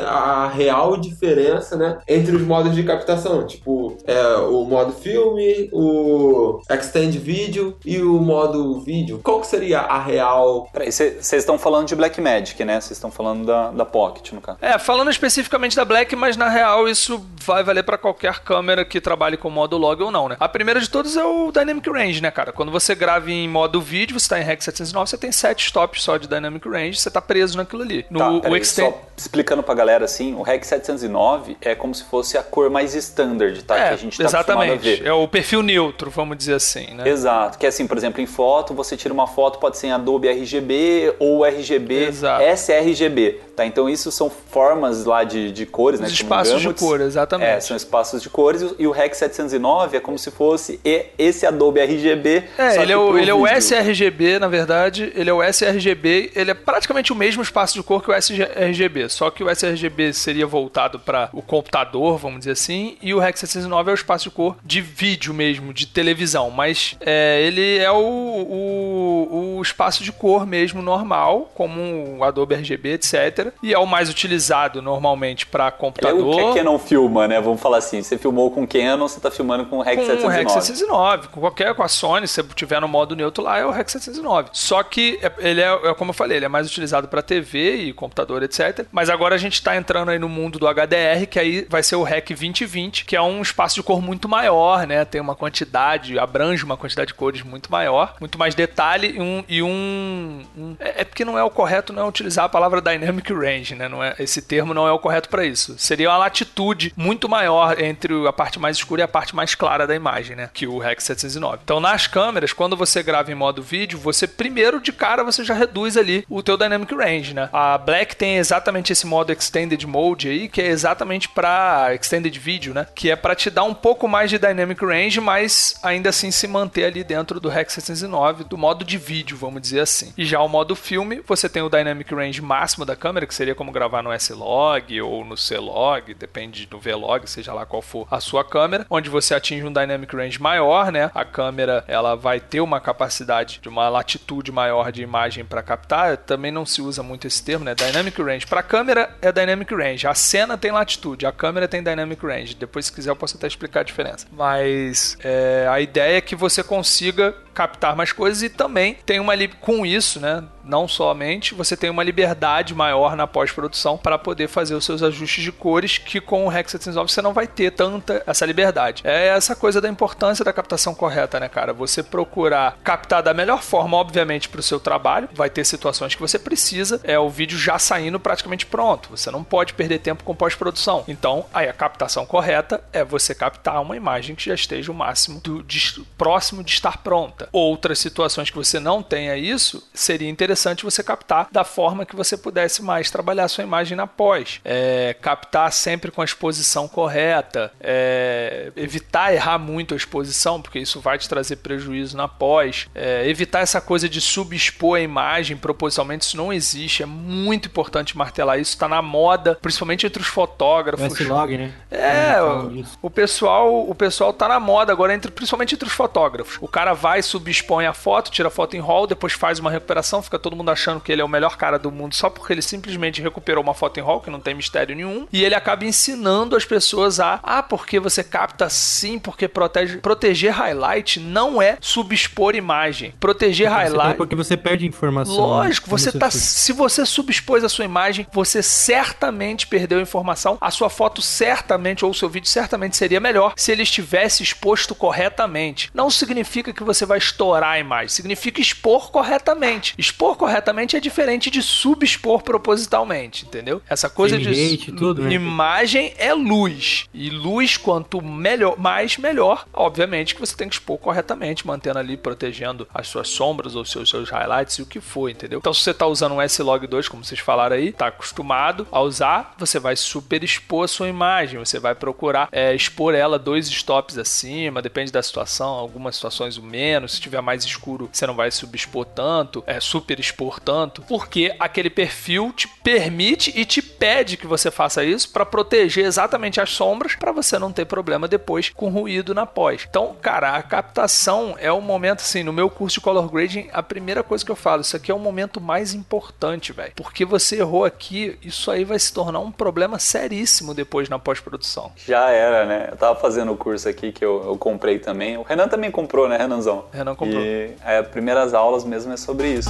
a real diferença, né? Entre os modos de captação. Tipo, é, o modo filme, o extend vídeo e o modo vídeo. Qual que seria a real Peraí, vocês estão falando de Blackmagic, né? Vocês estão falando da, da Pocket, no caso. É, falando especificamente da Black, mas na real isso vai valer pra qualquer câmera que trabalhe com modo log ou não, né? A primeira de todas é o Dynamic Range, né, cara? Quando você grava em modo vídeo, você tá em REC 709, você tem sete stops só de Dynamic Range, você tá preso naquilo ali. No tá, o peraí, Extend... só explicando pra galera assim, o REC 709 é como se fosse a cor mais standard, tá? É, que a gente tá exatamente. É o perfil neutro, vamos dizer assim, né? Exato, que é assim, por exemplo, em foto, você tira uma foto, pode ser em Adobe RGB ou RGB Exato. sRGB, tá? Então isso são formas lá de, de cores, né? Os espaços de cor, exatamente. É, são espaços de cores e o REC 709 é como se fosse e- esse Adobe RGB. É, só ele é, o, ele é o sRGB, na verdade. Ele é o sRGB, ele é praticamente o mesmo espaço de cor que o sRGB, só que o sRGB seria voltado para o computador, vamos dizer assim, e o REC 709 é o espaço de cor de vídeo mesmo, de televisão, mas é, ele é o, o, o espaço de cor mesmo normal, como o Adobe RGB, etc. E é o mais utilizado normalmente para É computador. o que a Canon filma, né? Vamos falar assim. Você filmou com Canon, você tá filmando com o REC com o 709. REC 709, com qualquer, com a Sony, se você tiver no modo neutro lá, é o REC 709. Só que é- ele é, é como eu falei, ele é mais utilizado para TV e computador, etc. Mas agora a gente tá entrando aí no mundo do HDR, que aí vai ser o REC 2020, que é um espaço de cor muito maior, né? Tem uma quantidade, abrange uma quantidade de cores muito maior, muito mais detalhe e um. E um, um- é, é porque não é o correto não é utilizar a palavra dynamic range, né? Não é, esse termo não é o correto para isso. Seria uma latitude muito maior entre a parte mais escura e a parte mais clara da imagem, né? Que o REC 709. Então, nas câmeras, quando você grava em modo vídeo, você primeiro de cara você já reduz ali o teu dynamic range, né? A Black tem exatamente esse modo extended mode aí, que é exatamente para extended video, né? Que é para te dar um pouco mais de dynamic range, mas ainda assim se manter ali dentro do REC 709, do modo de vídeo, vamos dizer assim. E já o modo filme, você tem o dynamic range máximo da câmera, que seria como gravar no S-Log ou no C-Log, depende do V-Log, seja lá qual for a sua câmera, onde você atinge um dynamic range maior, né? A câmera ela vai ter uma capacidade de uma latitude maior de imagem para captar. Também não se usa muito esse termo, né? Dynamic range. Para câmera é dynamic range. A cena tem latitude, a câmera tem dynamic range. Depois, se quiser, eu posso até explicar a diferença. Mas é, a ideia é que você consiga captar mais coisas e também tem uma com isso, né? Não somente você tem uma liberdade maior na pós-produção para poder fazer os seus ajustes de cores que com o Rex 709 você não vai ter tanta essa liberdade. É essa coisa da importância da captação correta, né, cara? Você procurar captar da melhor forma, obviamente, para o seu trabalho. Vai ter situações que você precisa, é o vídeo já saindo praticamente pronto. Você não pode perder tempo com pós-produção. Então, aí a captação correta é você captar uma imagem que já esteja o máximo do, de- próximo de estar pronta. Outras situações que você não tenha isso, seria interessante você captar da forma que você pudesse mais trabalhar sua imagem na pós. É, captar sempre com a exposição correta, é, evitar errar muito a exposição, porque isso vai te trazer prejuízo na pós. É, evitar essa coisa de subexpor a imagem propositalmente, isso não existe. É muito importante martelar isso, está na moda, principalmente entre os fotógrafos. S-Log, né? É, falam o, o pessoal, o pessoal tá na moda agora, entre, principalmente entre os fotógrafos. O cara vai, subexpõe a foto, tira a foto em RAW, depois faz uma recuperação, fica todo mundo achando que ele é o melhor cara do mundo só porque ele simplesmente recuperou uma foto em RAW, que não tem mistério nenhum, e ele acaba ensinando as pessoas a, ah, porque você capta assim, porque protege, proteger highlight não é subexpor imagem. Proteger Você- highlight Porque você perde informação. Lógico, quando você tá. Se você subexpôs a sua imagem, você certamente perdeu informação. A sua foto certamente, ou o seu vídeo certamente seria melhor se ele estivesse exposto corretamente. Não significa que você vai estourar a imagem, significa expor corretamente. Expor corretamente é diferente de subexpor propositalmente, entendeu? Essa coisa de. tudo, né? Imagem é luz. E luz, quanto melhor, mais melhor, obviamente que você tem que expor corretamente, mantendo ali, protegendo as suas sombras ou seus, seus highlights e o que for, entendeu? Então, se você tá usando um S-Log2, como vocês falaram aí, tá acostumado a usar, você vai super expor a sua imagem, você vai procurar é, expor ela dois stops acima, depende da situação, algumas situações o menos, se tiver mais escuro, você não vai subexpor tanto, é super expor tanto, porque aquele perfil te permite e te pede que você faça isso para proteger exatamente as sombras para você não ter problema depois com ruído na pós. Então, cara, a captação é o momento assim, no meu curso de color grading, a primeira coisa que eu falo, isso aqui é o momento mais importante, velho. Porque você errou aqui, isso aí vai se tornar um problema seríssimo depois na pós-produção. Já era, né? Eu tava fazendo o curso aqui que eu, eu comprei também. O Renan também comprou, né, Renanzão? Renan comprou. E é, as primeiras aulas mesmo é sobre isso.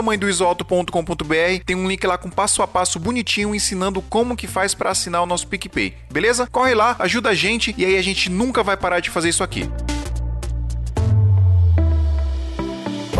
santamanhodoisoalto.com.br. Tem um link lá com passo a passo bonitinho ensinando como que faz para assinar o nosso PicPay. Beleza? Corre lá, ajuda a gente e aí a gente nunca vai parar de fazer isso aqui.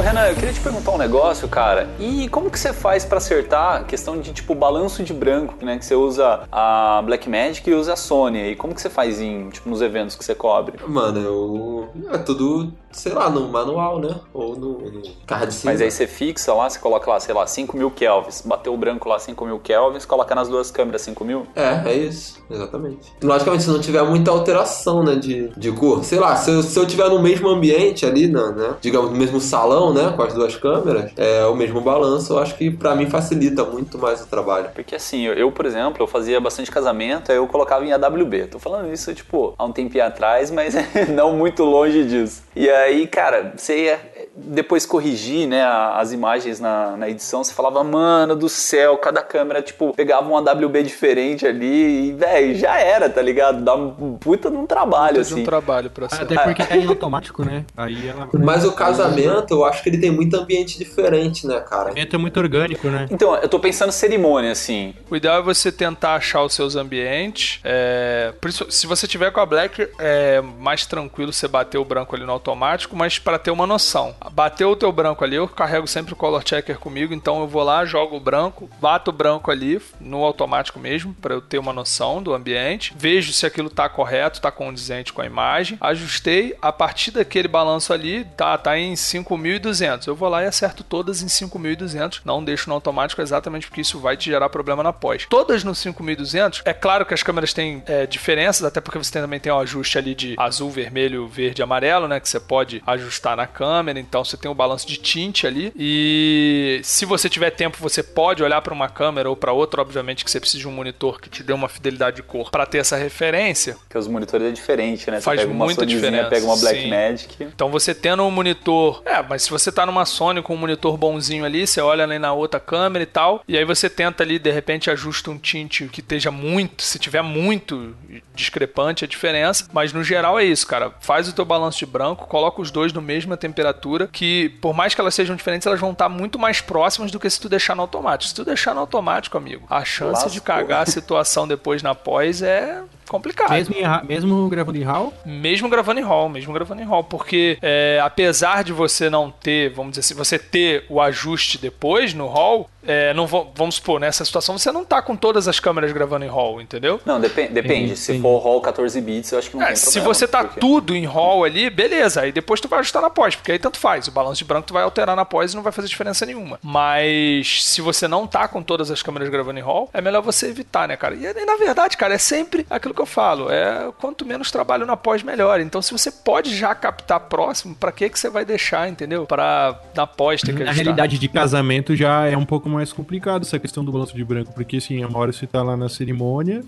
Ô, Renan, eu queria te perguntar um negócio, cara. E como que você faz pra acertar a questão de, tipo, balanço de branco, né? Que você usa a Blackmagic e usa a Sony. E como que você faz em, tipo, nos eventos que você cobre? Mano, eu. É tudo, sei lá, no manual, né? Ou no, no card de cima. Mas aí você fixa lá, você coloca lá, sei lá, 5 mil kelvins. Bateu o branco lá, 5 mil kelvins, coloca nas duas câmeras 5 mil. É, é isso, exatamente. Logicamente, se não tiver muita alteração, né, de, de cor. Sei lá, se eu, se eu tiver no mesmo ambiente ali, né, né, digamos, no mesmo salão, né, com as duas câmeras, é o mesmo balanço, eu acho que pra mim facilita muito mais o trabalho. Porque assim, eu, eu, por exemplo, eu fazia bastante casamento, aí eu colocava em AWB. Tô falando isso, tipo, há um tempinho atrás, mas não muito longe disso. E aí, cara, você ia depois corrigir, né, as imagens na, na edição, você falava, mano do céu, cada câmera, tipo, pegava um AWB diferente ali e, velho, já era, tá ligado? Dá um puta de um trabalho, Puta assim. de um trabalho pra ser. Até porque tá em automático, né? Aí ela. Mas o casamento, eu acho que ele tem muito ambiente diferente, né, cara? O evento é muito orgânico, né? Então, eu tô pensando cerimônia, assim. O ideal é você tentar achar os seus ambientes. É, por isso, se você tiver com a Black, é mais tranquilo você bater o branco ali no automático, mas para ter uma noção. Bateu o teu branco ali, eu carrego sempre o color checker comigo, então eu vou lá, jogo o branco, bato o branco ali no automático mesmo, para eu ter uma noção do ambiente. Vejo se aquilo tá correto, tá condizente com a imagem. Ajustei, a partir daquele balanço ali, tá, tá em 5.200. Eu vou lá e acerto todas em 5.200. Não deixo no automático exatamente porque isso vai te gerar problema na pós. Todas no 5.200, é claro que as câmeras têm é, diferenças, até porque você também tem o ajuste ali de azul, vermelho, verde e amarelo, né? Que você pode ajustar na câmera. Então você tem o balanço de tinte ali. E se você tiver tempo, você pode olhar para uma câmera ou para outra. Obviamente que você precisa de um monitor que te dê uma fidelidade de cor para ter essa referência. Porque os monitores é diferente, né? Você Faz pega uma muita diferença, pega uma. Blackmagic. Então você tendo um monitor. É, mas se você tá numa Sony com um monitor bonzinho ali, você olha ali na outra câmera e tal. E aí você tenta ali, de repente, ajusta um tinte que esteja muito. Se tiver muito discrepante a diferença. Mas no geral é isso, cara. Faz o teu balanço de branco, coloca os dois na mesma temperatura. Que por mais que elas sejam diferentes, elas vão estar muito mais próximas do que se tu deixar no automático. Se tu deixar no automático, amigo, a chance de Lascou. cagar a situação depois na pós é complicado. Mesmo, em mesmo gravando em RAW, Mesmo gravando em RAW, mesmo gravando em RAW, porque é, apesar de você não ter, vamos dizer assim, você ter o ajuste depois no RAW, é, não vamos supor, nessa situação você não tá com todas as câmeras gravando em RAW, entendeu? Não, depen- depende. Entendi, Se entendi. for RAW 14 bits, eu acho que não É, tem se problema. você tá porque- tudo em RAW ali, beleza, aí depois tu vai ajustar na pós, porque aí tanto faz, o balanço de branco tu vai alterar na pós e não vai fazer diferença nenhuma. Mas se você não tá com todas as câmeras gravando em RAW, é melhor você evitar, né, cara? E, e na verdade, cara, é sempre aquilo que eu falo, é quanto menos trabalho na pós, melhor. Então se você pode já captar próximo, pra que que você vai deixar, entendeu? Pra na pós ter que na realidade de casamento já é um pouco mais complicado essa questão do balanço de branco, porque assim, uma hora você tá lá na cerimônia,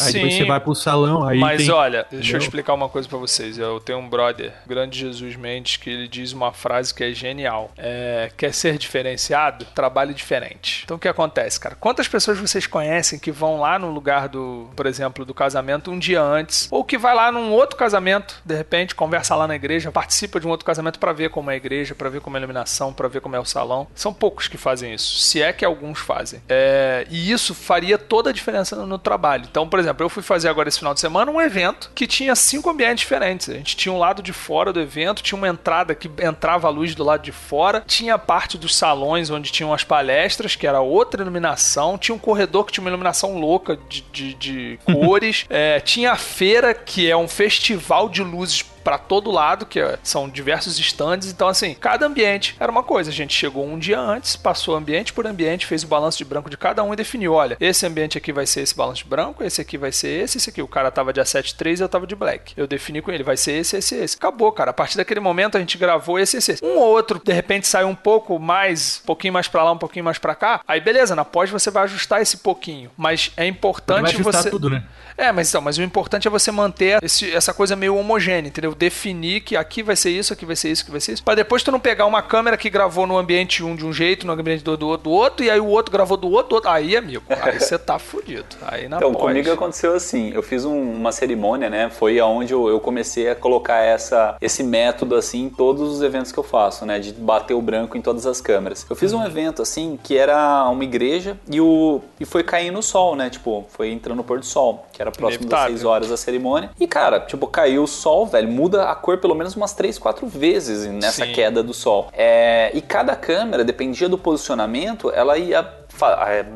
aí depois Sim. você vai pro salão, aí Mas tem... olha, deixa eu explicar uma coisa pra vocês. Eu tenho um brother, grande Jesus Mendes, que ele diz uma frase que é genial. É, quer ser diferenciado? Trabalhe diferente. Então o que acontece, cara? Quantas pessoas vocês conhecem que vão lá no lugar do, por exemplo, do casamento um dia antes, ou que vai lá num outro casamento, de repente, conversa lá na igreja, participa de um outro casamento pra ver como é a igreja, pra ver como é a iluminação, pra ver como é o salão. São poucos que fazem isso, se é que alguns fazem. É, e isso faria toda a diferença no, no trabalho. Então, por exemplo, eu fui fazer agora esse final de semana um evento que tinha cinco ambientes diferentes. A gente tinha um lado de fora do evento, tinha uma entrada que entrava a luz do lado de fora, tinha a parte dos salões onde tinham as palestras, que era outra iluminação, tinha um corredor que tinha uma iluminação louca de, de- de cores, É, tinha a feira, que é um festival de luzes pra todo lado, que é- são diversos stands. Então, assim, cada ambiente era uma coisa. A gente chegou um dia antes, passou ambiente por ambiente, fez o balanço de branco de cada um e definiu: olha, esse ambiente aqui vai ser esse balanço de branco, esse aqui vai ser esse, esse aqui. O cara tava de A73 eu tava de black. Eu defini com ele, vai ser esse, esse, esse. Acabou, cara. A partir daquele momento a gente gravou esse, esse, esse. Um ou outro, de repente, saiu um pouco mais, um pouquinho mais pra lá, um pouquinho mais pra cá. Aí, beleza, na pós você vai ajustar esse pouquinho. Mas é importante ajustar você. tudo, né? É, mas então, mas o importante é você manter esse- essa coisa meio homogênea, entendeu? Definir que aqui vai ser isso, aqui vai ser isso, aqui vai ser isso. Pra depois tu não pegar uma câmera que gravou no ambiente um de um jeito, no ambiente do, do, do outro, e aí o outro gravou do outro, do outro. Aí, amigo, aí você tá fudido. Aí na Então, pós. comigo aconteceu assim, eu fiz um- uma cerimônia, né? Foi aonde eu, eu comecei a colocar essa, esse método assim em todos os eventos que eu faço, né? De bater o branco em todas as câmeras. Eu fiz um evento assim que era uma igreja e o e foi caindo o sol, né? Tipo, foi entrando no pôr do sol, que era próximo das Inevitável. 6 horas da cerimônia. E cara, tipo, caiu o sol, velho, muda a cor pelo menos umas 3, 4 vezes nessa Sim. queda do sol. É, e cada câmera, dependia do posicionamento, ela ia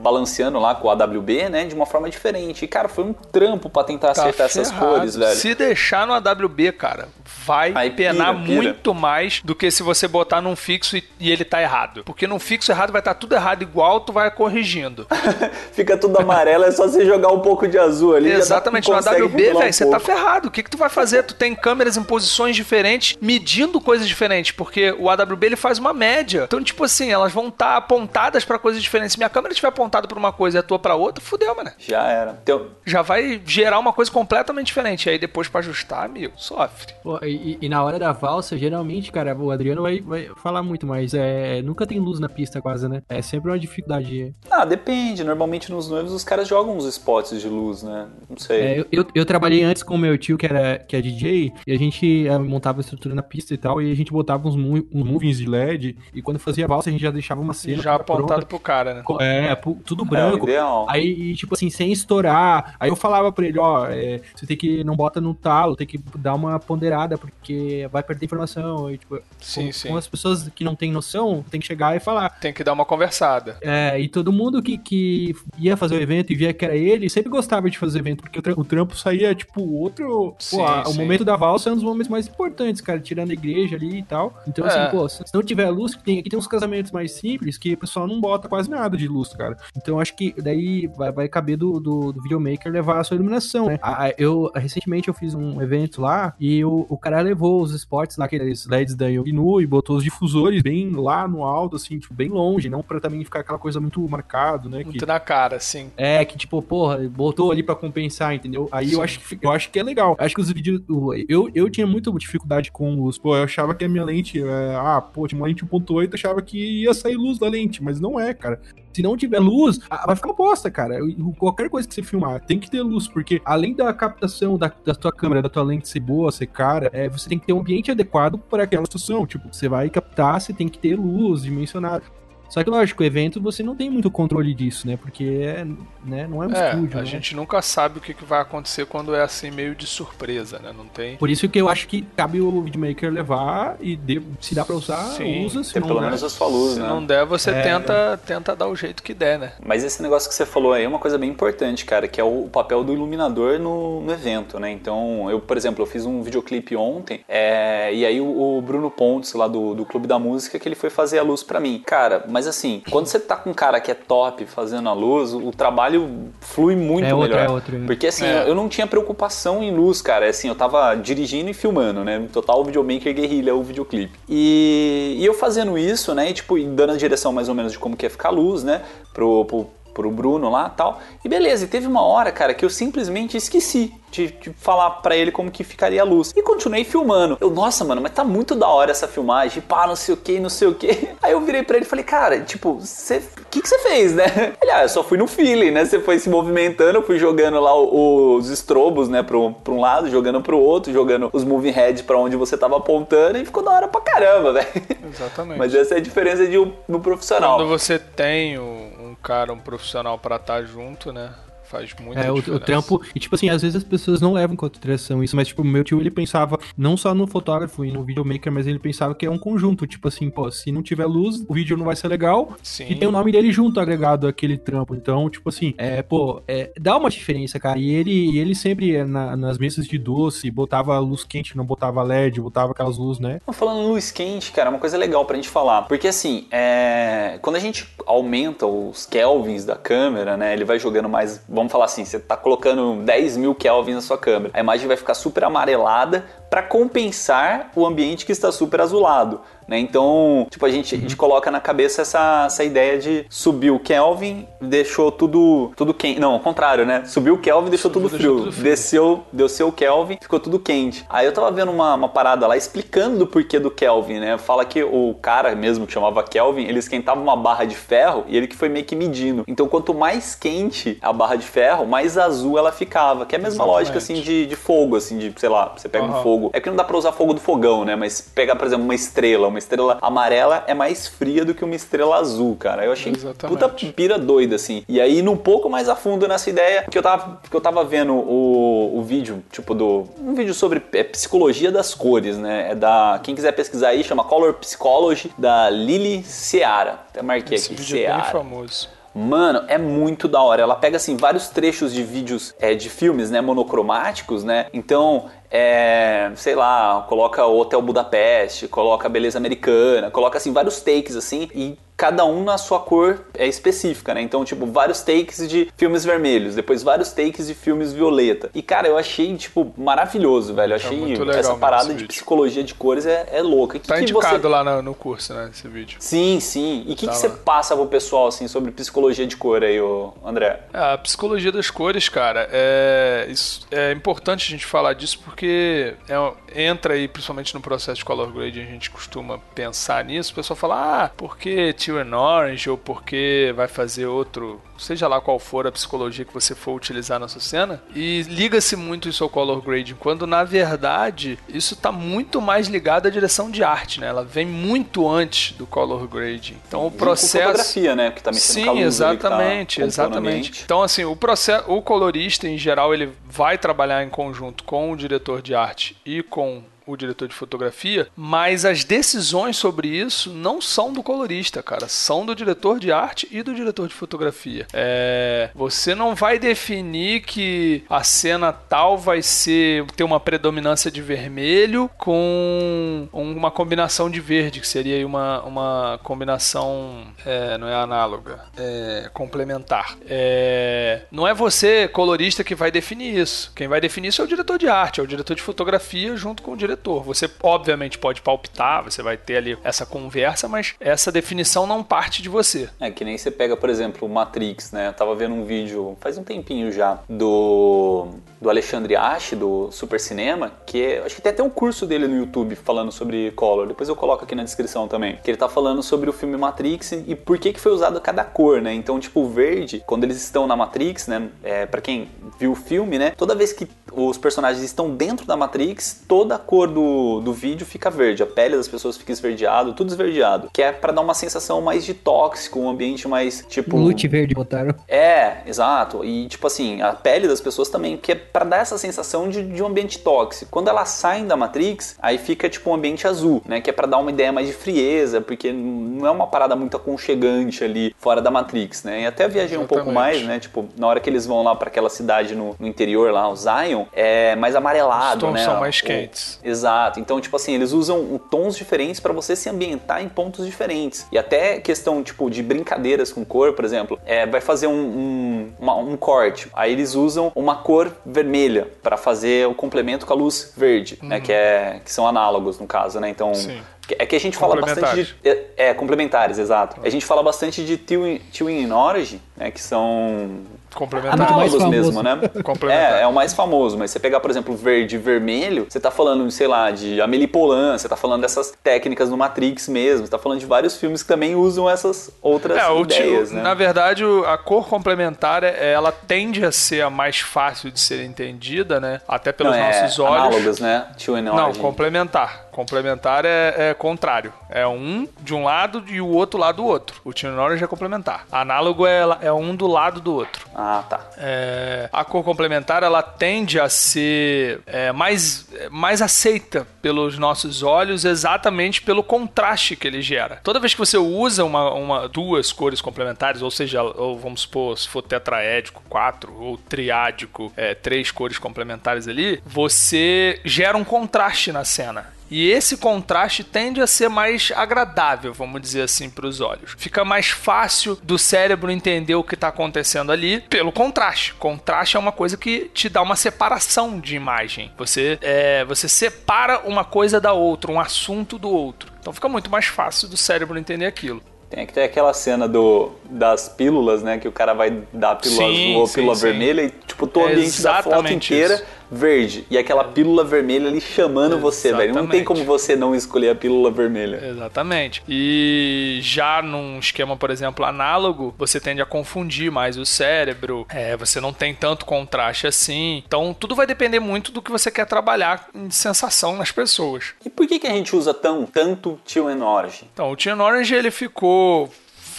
balanceando lá com o AWB, né, de uma forma diferente. E, cara, foi um trampo pra tentar Tá acertar essas ferrado. cores, velho. Se deixar no AWB, cara, vai Aí pira, penar pira. muito mais do que se você botar num fixo e, e ele tá errado. Porque num fixo errado vai estar tudo errado igual, tu vai corrigindo. Fica tudo amarelo, é só você jogar um pouco de azul ali. já dá- Exatamente, no consegue AWB, revelar um velho, você tá ferrado. O que, que tu vai fazer? Tu tem câmeras em posições diferentes, medindo coisas diferentes, porque o AWB ele faz uma média. Então, tipo assim, elas vão estar apontadas pra coisas diferentes. Se minha câmera estiver apontada pra uma coisa e a tua pra outra, fudeu, mano. Já era. Então, Já vai gerar uma coisa completamente diferente. Aí depois pra ajustar, amigo, sofre. Pô, e, e na hora da valsa, geralmente, cara, o Adriano vai, vai falar muito, mas é, nunca tem luz na pista quase, né? É sempre uma dificuldade. ah, depende. Normalmente nos noivos os caras jogam uns spots de luz, né? Não sei. É, eu, eu, eu trabalhei antes com o meu tio, que, era, que é DJ, e a gente eh, montava a estrutura na pista e tal, e a gente botava uns, uns movies de LED, e quando fazia valsa, a gente já deixava uma cena Já pronta. apontado pro cara, né? Co- É, tudo É branco. ideal. Aí, tipo assim, sem estourar. Aí eu falava pra ele, ó, é, você tem que, não bota no talo, tem que dar uma ponderada, porque vai perder informação. E, tipo, Sim, com, sim. com as pessoas que não têm noção, tem que chegar e falar. Tem que dar uma conversada. É, e todo mundo que, que ia fazer o evento e via que era ele, sempre gostava de fazer o evento, porque o, tra- o trampo saía, tipo, outro. Sim, pô, a- o momento da valsa é um dos momentos mais importantes, cara, tirando a igreja ali e tal. Então, É. assim, pô, se não tiver luz, tem, aqui tem uns casamentos mais simples que o pessoal não bota quase nada de luz, cara. Então, acho que daí vai, vai caber do, do, do videomaker levar a sua iluminação, né? A- eu, recentemente, eu fiz um evento lá e o, o cara levou os spots lá, aqueles LEDs da Yoginu e botou os difusores bem lá no alto, assim, tipo, bem longe, não pra também ficar aquela coisa muito marcado, né? Que, Muito na cara, sim. é, que tipo, porra, botou ali pra compensar, entendeu? Aí eu acho, que, eu acho que é legal. Acho que os vídeos. Eu, eu tinha muita dificuldade com luz. Pô, eu achava que a minha lente. é, ah, pô, tinha uma lente 1.8, achava que ia sair luz da lente, mas não é, cara. Se não tiver luz, vai ficar uma bosta, cara. Qualquer coisa que você filmar tem que ter luz, porque além da captação da, da tua câmera, da tua lente ser boa, ser cara, é, você tem que ter um ambiente adequado para aquela situação. Tipo, você vai captar, você tem que ter luz dimensionada. Só que, lógico, o evento você não tem muito controle disso, né? Porque é, né, não é um É, estúdio, a né? gente nunca sabe o que, que vai acontecer quando é assim, meio de surpresa, né? Não tem. Por isso que eu acho que cabe o videomaker levar e de- se dá pra usar, Sim, usa. Se Tem não pelo der- menos a sua luz, Se né? não der, você É. tenta, tenta dar o jeito que der, né? Mas esse negócio que você falou aí é uma coisa bem importante, cara, que é o papel do iluminador no, no evento, né? Então, eu, por exemplo, eu fiz um videoclipe ontem, é, e aí o, o Bruno Pontes, lá do, do Clube da Música, que ele foi fazer a luz pra mim. Cara, mas assim, quando você tá com um cara que é top fazendo a luz, o, o trabalho flui muito É outro, melhor. é outro, né? Porque assim, É. eu não tinha preocupação em luz, cara. Assim, eu tava dirigindo e filmando, né? Total videomaker guerrilha o videoclipe. E, e eu fazendo isso, né? E tipo, dando a direção mais ou menos de como que ia ficar a luz, né? Pro, pro, pro Bruno lá e tal. E beleza, e teve uma hora, cara, que eu simplesmente esqueci de, de falar pra ele como que ficaria a luz. E continuei filmando. Eu, nossa, mano, mas tá muito da hora essa filmagem. Pá, não sei o que, não sei o que. Aí eu virei pra ele e falei, cara, tipo, você. O que, você fez, né? Ele, ah, eu só fui no feeling, né? Você foi se movimentando, eu fui jogando lá o- os estrobos, né, pro, pra um lado, jogando pro outro, jogando os moving heads pra onde você tava apontando e ficou da hora pra caramba, velho. Exatamente. Mas essa é a diferença de um, no profissional. Quando você tem um, um cara, um profissional pra estar junto, né? Faz muita É, o, o trampo. E, tipo assim, às vezes as pessoas não levam em consideração isso, mas, tipo, o meu tio, ele pensava não só no fotógrafo e no videomaker, mas ele pensava que é um conjunto. Tipo assim, pô, se não tiver luz, o vídeo não vai ser legal. Sim. E tem o nome dele junto agregado àquele trampo. Então, tipo assim, é, pô, é, dá uma diferença, cara. E ele, ele sempre, na- nas mesas de doce, botava luz quente, não botava LED, botava aquelas luzes, né? Falando luz quente, cara, é uma coisa legal pra gente falar. Porque assim, é... quando a gente aumenta os kelvins da câmera, né? Ele vai jogando mais. Vamos falar assim, você tá colocando 10 mil kelvins na sua câmera. A imagem vai ficar super amarelada pra compensar o ambiente que está super azulado. Né? Então, tipo, a gente, a gente coloca na cabeça essa, essa ideia de subir o Kelvin, deixou tudo, tudo quente. Não, ao contrário, né? Subiu o Kelvin, deixou Subiu, tudo deixou frio. tudo frio. Desceu, desceu o Kelvin, ficou tudo quente. Aí eu tava vendo uma, uma parada lá explicando do porquê do Kelvin, né? Fala que o cara mesmo que chamava Kelvin, ele esquentava uma barra de ferro e ele que foi meio que medindo. Então, quanto mais quente a barra de ferro, mais azul ela ficava. Que é a mesma Exatamente. lógica, assim, de, de fogo, assim, de, sei lá, você pega um Aham. fogo. É que não dá pra usar fogo do fogão, né? Mas pegar, por exemplo, uma estrela. Uma estrela amarela é mais fria do que uma estrela azul, cara. Eu achei Exatamente. puta pira doida, assim. E aí, indo um pouco mais a fundo nessa ideia, que eu tava, que eu tava vendo o, o vídeo, tipo, do. Um vídeo sobre é, psicologia das cores, né? É da. Quem quiser pesquisar aí, chama Color Psychology, da Lily Seara. Até marquei Esse aqui, vídeo é bem Seara. famoso. Mano, é muito da hora. Ela pega assim vários trechos de vídeos é, de filmes, né, monocromáticos, né? Então, é, sei lá, coloca o Hotel Budapeste, coloca a Beleza Americana, coloca assim vários takes assim e cada um na sua cor é específica, né? Então, tipo, vários takes de filmes vermelhos, depois vários takes de filmes violeta. E cara, eu achei tipo maravilhoso, velho. Eu achei muito legal essa parada de psicologia de cores é, é louca. Que Tá que indicado você... lá no, no curso, né, esse vídeo. Sim, sim. E o que, Tá que você passa pro pessoal assim sobre psicologia de cor aí, ô André? A psicologia das cores, cara, é, isso- é importante a gente falar disso porque é- entra aí, principalmente no processo de color grading, a gente costuma pensar nisso. O pessoal fala, ah, porque Teal and Orange ou porque vai fazer outro, seja lá qual for a psicologia que você for utilizar na sua cena. E liga-se muito isso ao color grading, quando na verdade isso tá muito mais ligado à direção de arte, né? Ela vem muito antes do color grading. Então o Junto com processo fotografia, né? Que tá mexendo Sim, com a que tá exatamente, exatamente. Então, assim, o processo, o colorista em geral, ele vai trabalhar em conjunto com o diretor de arte e com o diretor de fotografia, mas as decisões sobre isso não são do colorista, cara, são do diretor de arte e do diretor de fotografia. É, você não vai definir que a cena tal vai ser ter uma predominância de vermelho com uma combinação de verde, que seria uma, uma combinação é, não é análoga, é complementar. É, não é você, colorista, que vai definir isso. Quem vai definir isso é o diretor de arte, é o diretor de fotografia junto com o diretor. Você, obviamente, pode palpitar, você vai ter ali essa conversa, mas essa definição não parte de você. É que nem você pega, por exemplo, o Matrix, né? Eu tava vendo um vídeo faz um tempinho já do, do Alexandre Ache, do Super Cinema, que é- acho que tem até um curso dele no YouTube falando sobre color. Depois eu coloco aqui na descrição também. Que ele tá falando sobre o filme Matrix e por que que foi usado cada cor, né? Então, tipo, o verde, quando eles estão na Matrix, né? É, para quem viu o filme, né? Toda vez que os personagens estão dentro da Matrix, toda a cor do, do vídeo fica verde. A pele das pessoas fica esverdeado, tudo esverdeado. Que é pra dar uma sensação mais de tóxico, um ambiente mais, tipo... Lute verde botaram. É, exato. E tipo assim, a pele das pessoas também, que é pra dar essa sensação de, de um ambiente tóxico. Quando elas saem da Matrix, aí fica tipo um ambiente azul, né? Que é pra dar uma ideia mais de frieza, porque não é uma parada muito aconchegante ali fora da Matrix, né? E até viajei um pouco Exatamente. mais, né? Tipo, na hora que eles vão lá pra aquela cidade no, no interior lá, o Zion, é mais amarelado, Os tons né? são mais O- quentes. Exato. Então, tipo assim, eles usam tons diferentes pra você se ambientar em pontos diferentes. E até questão, tipo, de brincadeiras com cor, por exemplo, é, vai fazer um, um, uma- um corte. Aí eles usam uma cor vermelha pra fazer o complemento com a luz verde, né? Que, é, que são análogos, no caso, né? Então... Uhum. Sim. É que a gente fala bastante de. É, é, complementares, exato. A gente fala bastante de Twin Twin Orange, né? Que são Complementar. mais Análogos famoso. mesmo, né? Complementar. É, é o mais famoso, mas você pegar, por exemplo, verde e vermelho, você tá falando, sei lá, de Amélie Poulain, você tá falando dessas técnicas no Matrix mesmo, você tá falando de vários filmes que também usam essas outras É, o ideias, né? na verdade, a cor complementar, é- ela tende a ser a mais fácil de ser entendida, né? Até pelos Não, é nossos olhos. análogas, né? Não, complementar. Complementar é, é contrário. É um de um lado e o outro lado do outro. O Tino Orange é complementar. Análogo é, é é um do lado do outro. Ah, tá. É, a cor complementar ela tende a ser é, mais, mais aceita pelos nossos olhos exatamente pelo contraste que ele gera. Toda vez que você usa uma, uma duas cores complementares, ou seja, ou vamos supor, se for tetraédico, quatro, ou triádico, é, três cores complementares ali, você gera um contraste na cena. E esse contraste tende a ser mais agradável, vamos dizer assim, para os olhos. Fica mais fácil do cérebro entender o que está acontecendo ali pelo contraste. Contraste é uma coisa que te dá uma separação de imagem. Você, é, você separa uma coisa da outra, um assunto do outro. Então fica muito mais fácil do cérebro entender aquilo. Tem que ter aquela cena do, das pílulas, né? Que o cara vai dar a pílula Sim, azul ou sim, pílula sim. vermelha e, tipo, todo o ambiente da foto inteira isso. Verde. E aquela pílula vermelha ali chamando você, velho. Não tem Exatamente. como você não escolher a pílula vermelha. Exatamente. E já num esquema, por exemplo, análogo, você tende a confundir mais o cérebro, é, você não tem tanto contraste assim. Então, tudo vai depender muito do que você quer trabalhar de sensação nas pessoas. E por que, que a gente usa tão, tanto Tio and Orange? Então, o Teen Orange ele ficou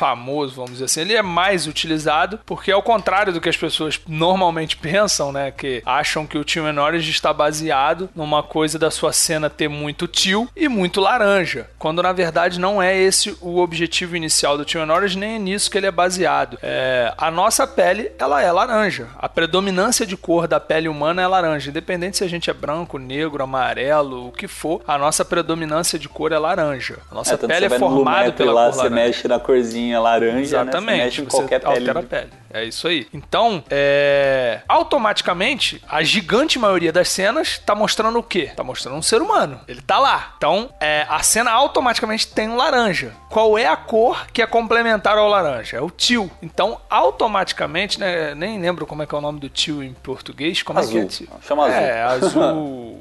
famoso, vamos dizer assim, ele é mais utilizado porque ao contrário do que as pessoas normalmente pensam, né, que acham que o and Orange está baseado numa coisa da sua cena ter muito teal e muito laranja, quando na verdade não é esse o objetivo inicial do and Orange, nem é nisso que ele é baseado. É, a nossa pele, ela é laranja. A predominância de cor da pele humana é laranja, independente se a gente é branco, negro, amarelo, o que for, a nossa predominância de cor é laranja. A nossa É, pele você é formada pela lá, cor você laranja. mexe na corzinha laranja, Exatamente. né? Mexe em qualquer pele. altera a pele. É isso aí. Então, é... automaticamente, a gigante maioria das cenas tá mostrando o quê? Tá mostrando um ser humano. Ele tá lá. Então, é, a cena automaticamente tem um laranja. Qual é a cor que é complementar ao laranja? É o tio. Então, automaticamente, né? Nem lembro como é que é o nome do tio em português. Como é Azul. que é tio? Chama azul. É, azul.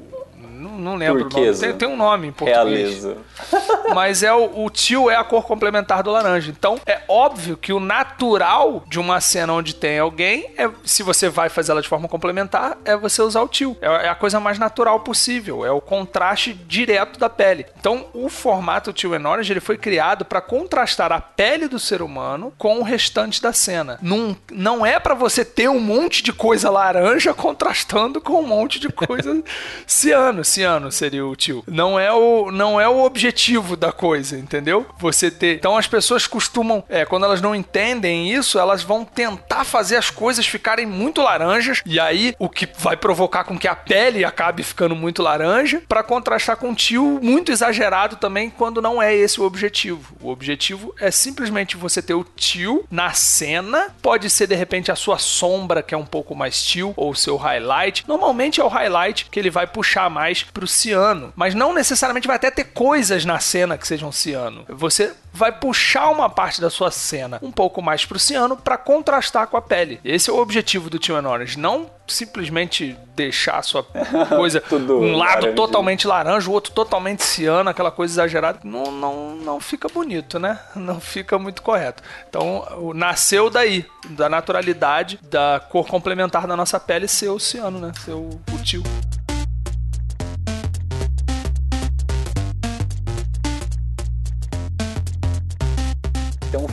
Não, lembro Turquesa. o nome. Tem, tem um nome em português Realeza. mas é o, o tio é a cor complementar do laranja. Então é óbvio que o natural de uma cena onde tem alguém é se você vai fazer ela de forma complementar é você usar o tio. É, é a coisa mais natural possível. É o contraste direto da pele. Então o formato tio and orange ele foi criado para contrastar a pele do ser humano com o restante da cena. Não, não é para você ter um monte de coisa laranja contrastando com um monte de coisa ciano. Ciano seria o tio. Não é o, não é o objetivo da coisa, entendeu? Você ter. Então as pessoas costumam, é, quando elas não entendem isso, elas vão tentar fazer as coisas ficarem muito laranjas e aí o que vai provocar com que a pele acabe ficando muito laranja para contrastar com um tio muito exagerado também quando não é esse o objetivo. O objetivo é simplesmente você ter o tio na cena, pode ser de repente a sua sombra que é um pouco mais tio ou o seu highlight. Normalmente é o highlight que ele vai puxar mais pro ciano, mas não necessariamente vai até ter coisas na cena que sejam ciano. Você vai puxar uma parte da sua cena um pouco mais pro ciano para contrastar com a pele. Esse é o objetivo do Tio Orange, não simplesmente deixar a sua coisa Tudo um lado laranjinha. totalmente laranja, o outro totalmente ciano, aquela coisa exagerada. Não, não, não fica bonito, né? Não fica muito correto. Então, nasceu daí, da naturalidade da cor complementar da nossa pele ser o ciano, né? Ser o, o tio.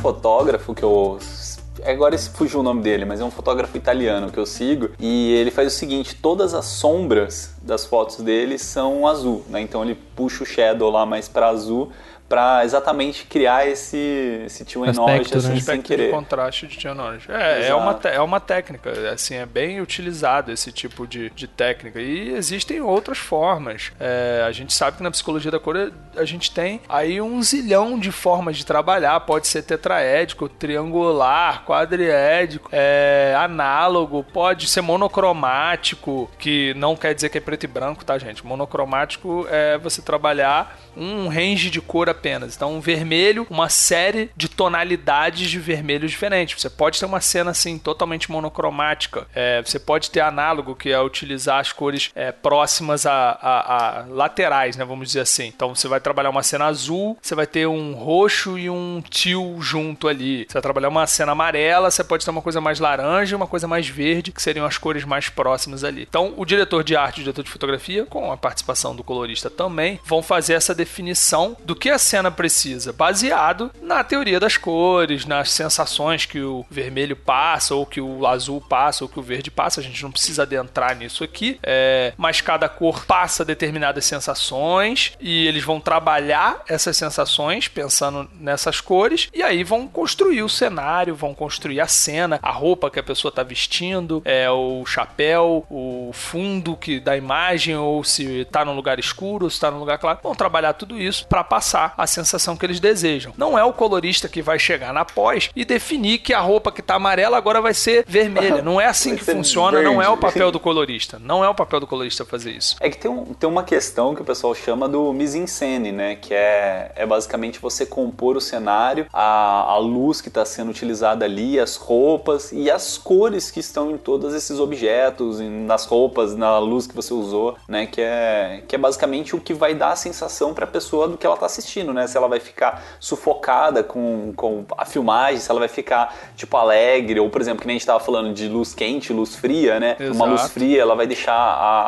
Fotógrafo que eu. Agora fugiu o nome dele, mas é um fotógrafo italiano que eu sigo. E ele faz o seguinte: todas as sombras das fotos dele são azul, né? Então ele puxa o shadow lá mais para azul para exatamente criar esse, esse tio enorme né? assim, sem aspecto de querer. contraste de Orange. É, é uma, é uma técnica, assim, é bem utilizado esse tipo de, de técnica. E existem outras formas. É, a gente sabe que na psicologia da cor a gente tem aí um zilhão de formas de trabalhar. Pode ser tetraédico, triangular, quadriédico, é, análogo, pode ser monocromático, que não quer dizer que é preto e branco, tá, gente? Monocromático é você trabalhar um range de cor apenas. Então, um vermelho, uma série de tonalidades de vermelhos diferentes. Você pode ter uma cena assim totalmente monocromática. É, você pode ter análogo, que é utilizar as cores é, próximas a, a- a laterais, né? Vamos dizer assim. Então, você vai trabalhar uma cena azul, você vai ter um roxo e um teal junto ali. Você vai trabalhar uma cena amarela, você pode ter uma coisa mais laranja e uma coisa mais verde, que seriam as cores mais próximas ali. Então, o diretor de arte o diretor de fotografia, com a participação do colorista também, vão fazer essa definição do que é cena precisa? Baseado na teoria das cores, nas sensações que o vermelho passa, ou que o azul passa, ou que o verde passa. A gente não precisa adentrar nisso aqui. É, mas cada cor passa determinadas sensações e eles vão trabalhar essas sensações pensando nessas cores e aí vão construir o cenário, vão construir a cena, a roupa que a pessoa está vestindo, é o chapéu, o fundo que da imagem ou se está num lugar escuro, se está num lugar claro. Vão trabalhar tudo isso para passar a sensação que eles desejam. Não é o colorista que vai chegar na pós e definir que a roupa que está amarela agora vai ser vermelha. Não é assim que funciona, não é o verde. papel do colorista. Não é o papel do colorista fazer isso. É que tem, um- tem uma questão que o pessoal chama do mise-en-scène, né? Que é, é basicamente você compor o cenário, a, a luz que está sendo utilizada ali, as roupas e as cores que estão em todos esses objetos, nas roupas, na luz que você usou, né? Que é, que é basicamente o que vai dar a sensação para a pessoa do que ela está assistindo, né? Se ela vai ficar sufocada com, com a filmagem, se ela vai ficar, tipo, alegre, ou, por exemplo, que nem a gente estava falando de luz quente, luz fria, né? Uma luz Exato. fria, ela vai deixar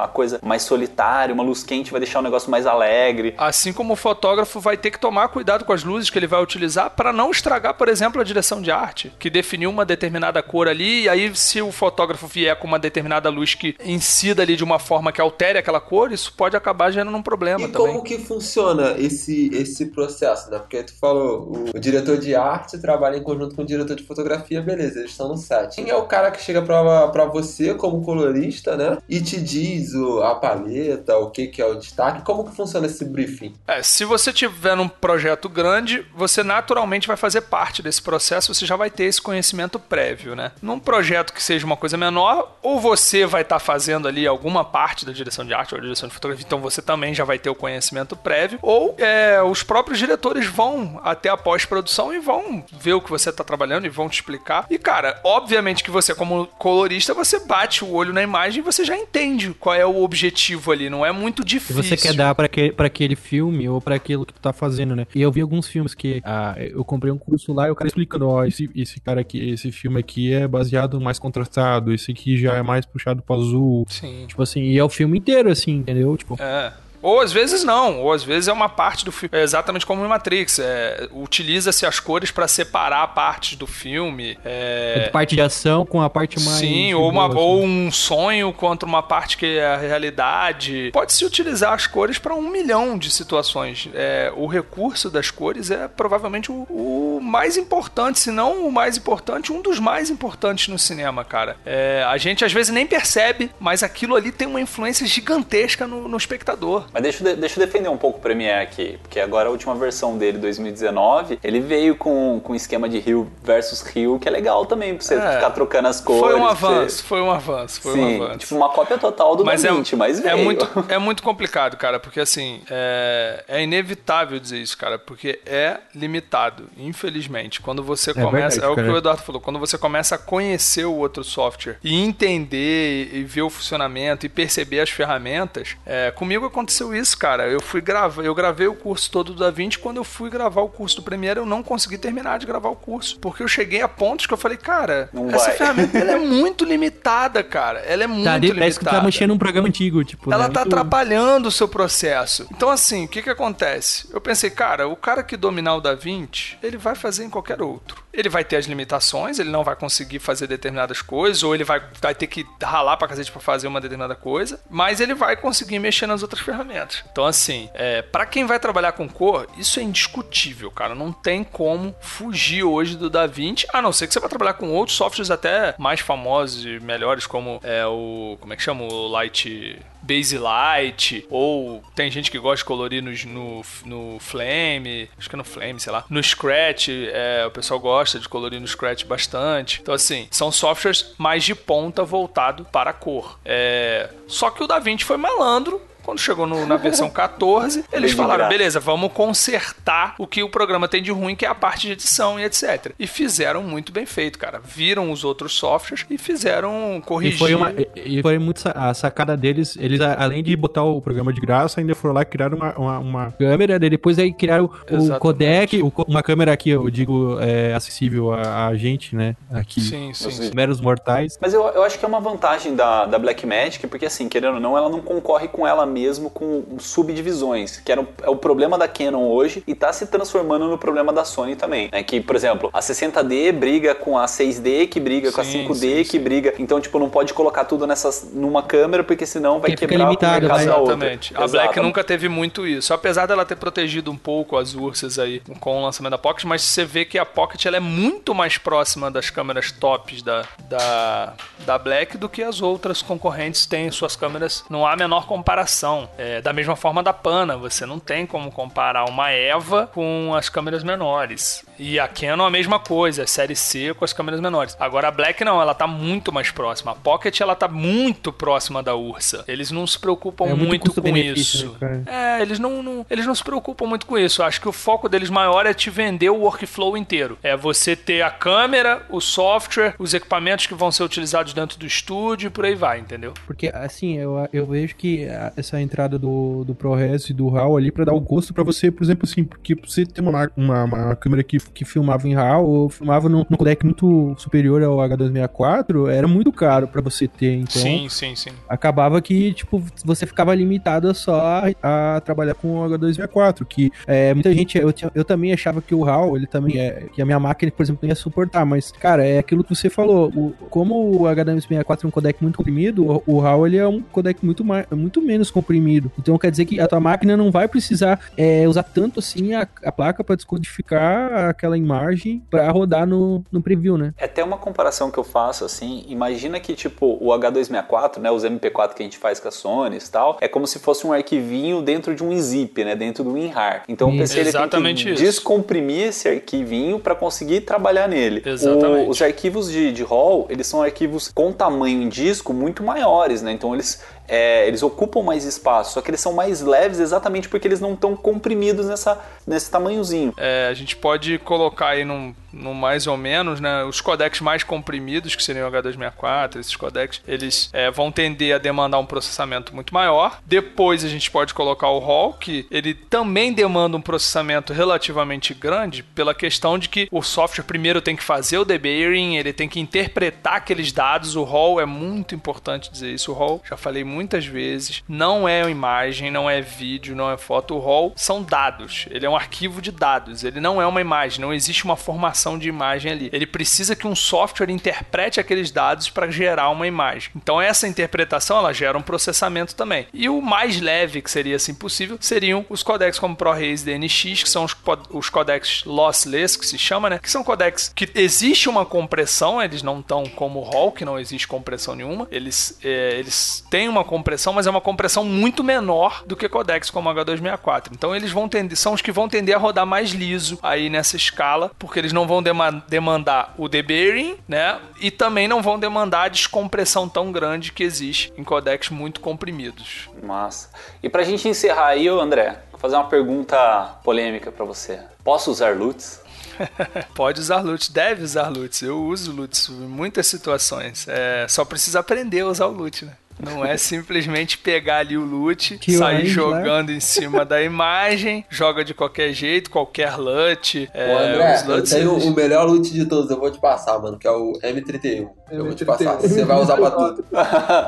a coisa mais solitária, uma luz quente vai deixar o negócio mais alegre. Assim como o fotógrafo vai ter que tomar cuidado com as luzes que ele vai utilizar para não estragar, por exemplo, a direção de arte, que definiu uma determinada cor ali, e aí se o fotógrafo vier com uma determinada luz que incida ali de uma forma que altere aquela cor, isso pode acabar gerando um problema E também. como que funciona esse, esse processo, né? Porque tu falou, o, o diretor de arte trabalha em conjunto com o diretor de fotografia, beleza, eles estão no set. Quem é o cara que chega pra, pra você como colorista, né? E te diz o, a paleta, o que, que é o destaque? Como que funciona esse briefing? É, se você tiver num projeto grande, você naturalmente vai fazer parte desse processo, você já vai ter esse conhecimento prévio, né? Num projeto que seja uma coisa menor, ou você vai estar fazendo ali alguma parte da direção de arte ou direção de fotografia, então você também já vai ter o conhecimento prévio, ou é, os próprios diretores vão até a pós-produção e vão ver o que você está trabalhando e vão te explicar. E cara, obviamente que você como colorista, você bate o olho na imagem e você já entende qual é o objetivo ali, não é muito difícil. você quer dar pra aquele filme ou pra aquilo que tu tá fazendo, né? E eu vi alguns filmes que ah, eu comprei um curso lá e o cara explicando, ó, esse, esse cara aqui, esse filme aqui é baseado mais contrastado, esse aqui já é mais puxado pro azul. Sim. Tipo assim, e é o filme inteiro, assim, entendeu? Tipo, É. Ou às vezes não, ou às vezes é uma parte do filme. É exatamente como em Matrix. É, Utiliza-se as cores para separar partes do filme. é É, parte de ação com a parte mais. Sim, ou, uma, ou um sonho contra uma parte que é a realidade. Pode-se utilizar as cores para um milhão de situações. É, o recurso das cores é provavelmente o, o mais importante, se não o mais importante, um dos mais importantes no cinema, cara. É, a gente às vezes nem percebe, mas aquilo ali tem uma influência gigantesca no, no espectador. Mas deixa, eu de- deixa eu defender um pouco o Premiere aqui, porque agora a última versão dele, 2019, ele veio com, com um esquema de Rio versus Rio, que é legal também, pra você É. ficar trocando as cores. Foi um pra você- avanço, foi um avanço, foi Sim, um avanço. tipo uma cópia total do mas Da é, mas é veio. muito é muito complicado, cara, porque assim é, é inevitável dizer isso, cara, porque é limitado, infelizmente. Quando você começa, verdade, é o que o Eduardo falou, quando você começa a conhecer o outro software e entender e ver o funcionamento e perceber as ferramentas, é, comigo aconteceu isso, cara. Eu fui gravar, eu gravei o curso todo do DaVinci, quando eu fui gravar o curso do Premiere, eu não consegui terminar de gravar o curso, porque eu cheguei a pontos que eu falei, cara, Não essa vai. ferramenta ela é muito limitada, cara. Ela é muito Tá, limitada. parece que tu tá mexendo num programa antigo, tipo. Ela né? tá atrapalhando o seu processo. Então, assim, o que que acontece? Eu pensei, cara, o cara que dominar o DaVinci, ele vai fazer em qualquer outro. Ele vai ter as limitações, ele não vai conseguir fazer determinadas coisas, ou ele vai, vai ter que ralar pra cacete pra fazer uma determinada coisa, mas ele vai conseguir mexer nas outras ferramentas. Então, assim, é, para quem vai trabalhar com cor, isso é indiscutível, cara. Não tem como fugir hoje do DaVinci, a não ser que você vai trabalhar com outros softwares até mais famosos e melhores, como é o. Como é que chama? O Light. Base Light, ou tem gente que gosta de colorir no, no, no Flame, acho que é no Flame, sei lá. No Scratch, é, o pessoal gosta de colorir no Scratch bastante. Então, assim, são softwares mais de ponta voltado para a cor. É, só que o DaVinci foi malandro. Quando chegou no- na versão 14, eles falaram: beleza, vamos consertar o que o programa tem de ruim, que é a parte de edição e etc. E fizeram muito bem feito, cara. Viram os outros softwares e fizeram E corrigir. foi, uma, e e foi muito a sacada deles. Eles, além de botar o programa de graça, ainda foram lá e criaram uma, uma, uma câmera. Depois aí criaram o Exatamente. codec, o uma câmera aqui, eu digo, é, acessível a, a gente, né? Aqui. Sim, sim, sim. Meros mortais. Mas eu, eu acho que é uma vantagem da, da Blackmagic, porque assim, querendo ou não, ela não concorre com ela mesmo com subdivisões, que era o, é o problema da Canon hoje e está se transformando no problema da Sony também. Né? Que, por exemplo, a 60D briga com a 6D, que briga com a Sim, 5D, sim, que sim. briga. Então, tipo, não pode colocar tudo nessas numa câmera, porque senão vai quebrar limitado, o mercado vai. da outra. Exatamente. A Exato. Black nunca teve muito isso. Apesar dela ter protegido um pouco as Ursas aí com o lançamento da Pocket, mas você vê que a Pocket ela é muito mais próxima das câmeras tops da, da, da Black do que as outras concorrentes têm suas câmeras. Não há a menor comparação. É, da mesma forma da Pana, você não tem como comparar uma Eva com as câmeras menores. E a Canon a mesma coisa, a série C com as câmeras menores. Agora a Black não, ela tá muito mais próxima. A Pocket ela tá muito próxima da Ursa. Eles não se preocupam É muito muito, com isso. né? É, eles não, não- eles não se preocupam muito com isso. Eu Acho que o foco deles maior é te vender o workflow inteiro. É você ter a câmera, o software, os equipamentos que vão ser utilizados dentro do estúdio e por aí vai, entendeu? Porque, assim, eu, eu vejo que a- essa entrada do, do ProRes e do RAW ali pra dar o gosto pra você, por exemplo, assim, porque você ter uma, uma, uma câmera que, que filmava em RAW ou filmava num, num codec muito superior ao H264, era muito caro pra você ter. Então, sim, sim, sim. acabava que, tipo, você ficava limitado só a, a trabalhar com o H264, que é, muita gente, eu, tinha- eu também achava que o RAW, ele também é, que a minha máquina, por exemplo, não ia suportar, mas, cara, é aquilo que você falou, o- como o H264 é um codec muito comprimido, o, o RAW, ele é um codec muito, mais, muito menos comprimido, então quer dizer que a tua máquina não vai precisar é, usar tanto, assim, a, a placa para descodificar aquela imagem para rodar no, no preview, né? É até uma comparação que eu faço assim, imagina que tipo o H264, né, os MP4 que a gente faz com a Sony e tal, é como se fosse um arquivinho dentro de um zip, né, dentro do WinRAR. Então o. PC ele tem que isso. descomprimir esse arquivinho para conseguir trabalhar nele. Exatamente. O- os arquivos de, de RAW, eles são arquivos com tamanho em disco muito maiores, né? Então eles é, eles ocupam mais espaço, só que eles são mais leves exatamente porque eles não estão comprimidos nessa, nesse tamanhozinho. É, a gente pode colocar aí num, num mais ou menos, né? Os codecs mais comprimidos, que seriam o H264, esses codecs, eles é, vão tender a demandar um processamento muito maior. Depois a gente pode colocar o RAW, que ele também demanda um processamento relativamente grande, pela questão de que o software primeiro tem que fazer o debayering, ele tem que interpretar aqueles dados. O RAW é muito importante dizer isso. O RAW, já falei muitas vezes, não é imagem, não é vídeo, não é foto. O RAW são dados. Ele é um arquivo de dados. Ele não é uma imagem. Não existe uma formação de imagem ali. Ele precisa que um software interprete aqueles dados para gerar uma imagem. Então essa interpretação ela gera um processamento também. E o mais leve que seria assim possível seriam os codecs como ProRes DNX, que são os, codecs lossless que se chama, né? Que são codecs que existe uma compressão, eles não estão como RAW, que não existe compressão nenhuma. Eles, é, eles têm uma compressão, mas é uma compressão muito menor do que codecs como H264. Então eles vão tender, são os que vão tender a rodar mais liso aí nessa escala, porque eles não vão dema- demandar o debayering, né? E também não vão demandar a descompressão tão grande que existe em codecs muito comprimidos. Massa. E pra gente encerrar aí, André, vou fazer uma pergunta polêmica pra você. Posso usar LUTs? Pode usar LUTs, deve usar LUTs. Eu uso LUTs em muitas situações. É, só precisa aprender a usar o LUT, né? Não é simplesmente pegar ali o loot, Que sair orange, jogando em cima da imagem, joga de qualquer jeito, qualquer LUT. É, André, os eu tenho eles- o melhor loot de todos, eu vou te passar, mano, que é o M31. Eu vou te passar, você vai usar pra tudo.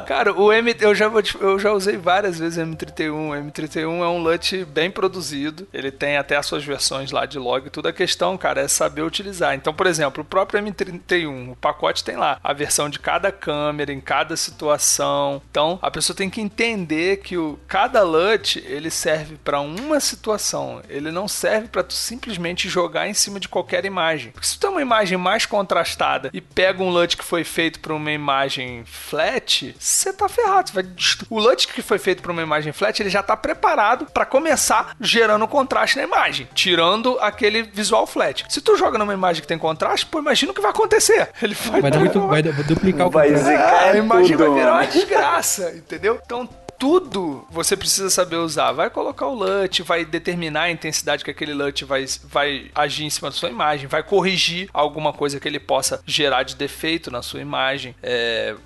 Cara, o M, eu já, vou te- eu já usei várias vezes o M31. O M31 é um LUT bem produzido. Ele tem até as suas versões lá de log. Tudo a questão, cara, é saber utilizar. Então, por exemplo, o próprio M31, o pacote tem lá a versão de cada câmera, em cada situação. Então, a pessoa tem que entender que o, cada LUT, ele serve para uma situação. Ele não serve para tu simplesmente jogar em cima de qualquer imagem. Porque se tu tem uma imagem mais contrastada e pega um LUT que foi feito para uma imagem flat, você tá ferrado. Você vai O LUT que foi feito para uma imagem flat, ele já tá preparado para começar gerando contraste na imagem, tirando aquele visual flat. Se tu joga numa imagem que tem contraste, pô, imagina o que vai acontecer. Ele vai, Vai dar muito, vai duplicar o Vai zicar é, a imagem tudo, vai virar uma desgraça, entendeu? Então tudo você precisa saber usar. Vai colocar o LUT, vai determinar a intensidade que aquele LUT vai, vai agir em cima da sua imagem, vai corrigir alguma coisa que ele possa gerar de defeito na sua imagem, é,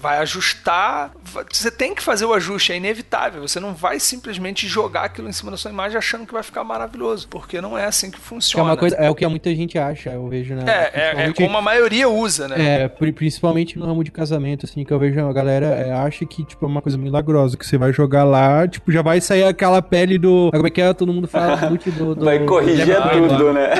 vai ajustar. Você tem que fazer o ajuste, é inevitável. Você não vai simplesmente jogar aquilo em cima da sua imagem achando que vai ficar maravilhoso, porque não é assim que é funciona. uma coisa, é o que muita gente acha, eu vejo, né? É, é, é como a maioria usa, né? É, pri- principalmente no ramo de casamento, assim, que eu vejo a galera é, acha que, tipo, é uma coisa milagrosa. Causa que você vai jogar lá, tipo, já vai sair aquela pele do. Como é que é? Todo mundo fala muito do. do Vai corrigir do- tudo, né?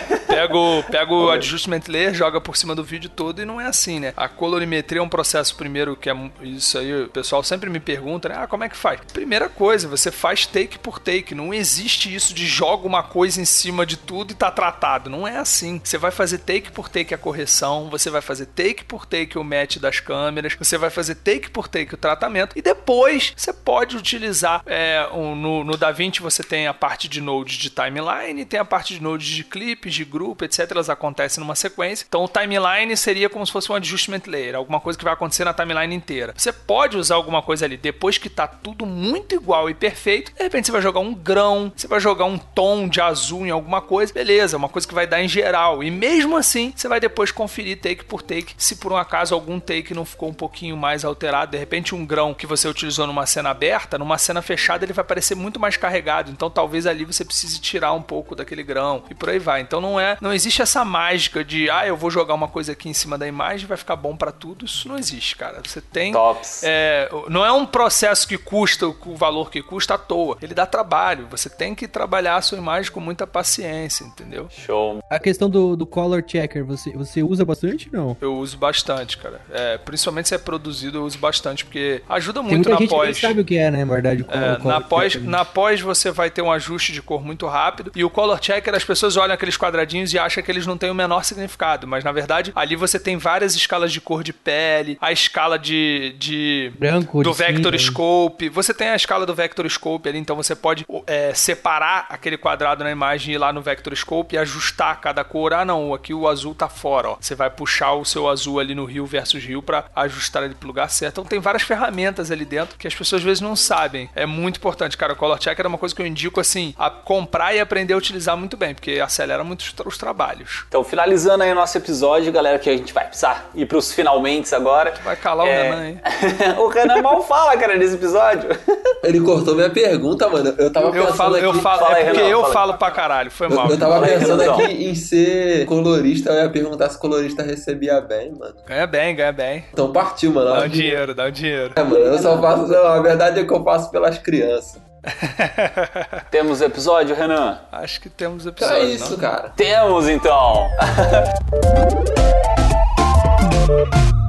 Pega o, pega o adjustment layer, joga por cima do vídeo todo e não é assim, né? A colorimetria é um processo primeiro que é isso aí, o pessoal sempre me pergunta, né? Ah, como é que faz? Primeira coisa, você faz take por take. Não existe isso de joga uma coisa em cima de tudo e tá tratado. Não é assim. Você vai fazer take por take a correção, você vai fazer take por take o match das câmeras, você vai fazer take por take o tratamento e depois você pode utilizar é, um- no, no DaVinci você tem a parte de nodes de timeline, tem a parte de nodes de clipes, de etc. Elas acontecem numa sequência. Então o timeline seria como se fosse um adjustment layer, alguma coisa que vai acontecer na timeline inteira. Você pode usar alguma coisa ali depois que tá tudo muito igual e perfeito. De repente você vai jogar um grão, você vai jogar um tom de azul em alguma coisa, beleza, uma coisa que vai dar em geral. E mesmo assim, você vai depois conferir take por take se por um acaso algum take não ficou um pouquinho mais alterado. De repente, um grão que você utilizou numa cena aberta, numa cena fechada, ele vai parecer muito mais carregado. Então, talvez ali você precise tirar um pouco daquele grão e por aí vai. Então, não é, não existe essa mágica de, ah, eu vou jogar uma coisa aqui em cima da imagem e vai ficar bom pra tudo. Isso não existe, cara. Você tem Tops. é, não é um processo que custa o valor que custa à toa. Ele dá trabalho. Você tem que trabalhar a sua imagem com muita paciência, entendeu? Show. A questão do, do color checker, você, você usa bastante não? Eu uso bastante, cara. É, principalmente se é produzido, eu uso bastante, porque ajuda Tem muito muita na gente pós. sabe o que é, né, na verdade. o É, na, pós, checker. na pós você vai ter um ajuste de cor muito rápido e o color checker as pessoas olham aqueles quadradinhos e acham que eles não têm o menor significado, mas na verdade ali você tem várias escalas de cor de pele, a escala de, de Branco, do de cinza, vector né? scope, você tem a escala do vector scope ali, então você pode é, separar aquele quadrado na imagem e ir lá no vector scope e ajustar cada cor. Ah, não, aqui o azul tá fora, ó. Você vai puxar o seu azul ali no rio versus rio para ajustar ele pro lugar certo. Então tem várias ferramentas ali dentro que as pessoas às vezes não sabem. É muito importante, cara. O Color Checker é uma coisa que eu indico assim, a comprar e aprender a utilizar muito bem, porque acelera muito os trabalhos. Então, finalizando aí o nosso episódio, galera, que a gente vai precisar ir pros finalmente agora. Vai calar É. o Renan, hein? o Renan mal fala, cara, nesse episódio. Ele cortou minha pergunta, mano. Eu tava Eu pensando falo, eu aqui... falo, Fala aí, é porque Renan, eu fala aí. falo pra caralho, foi mal. Eu, eu tava Fala aí, pensando Renanzão. aqui em ser colorista, eu ia perguntar se colorista recebia bem, mano. Ganha bem, ganha bem. Então partiu, mano. Dá um dinheiro, dá um dinheiro. É, mano, eu só faço. não, a verdade é que eu faço pelas crianças. Temos episódio, Renan? Acho que temos Então episódio, é isso, não? cara. Temos, então.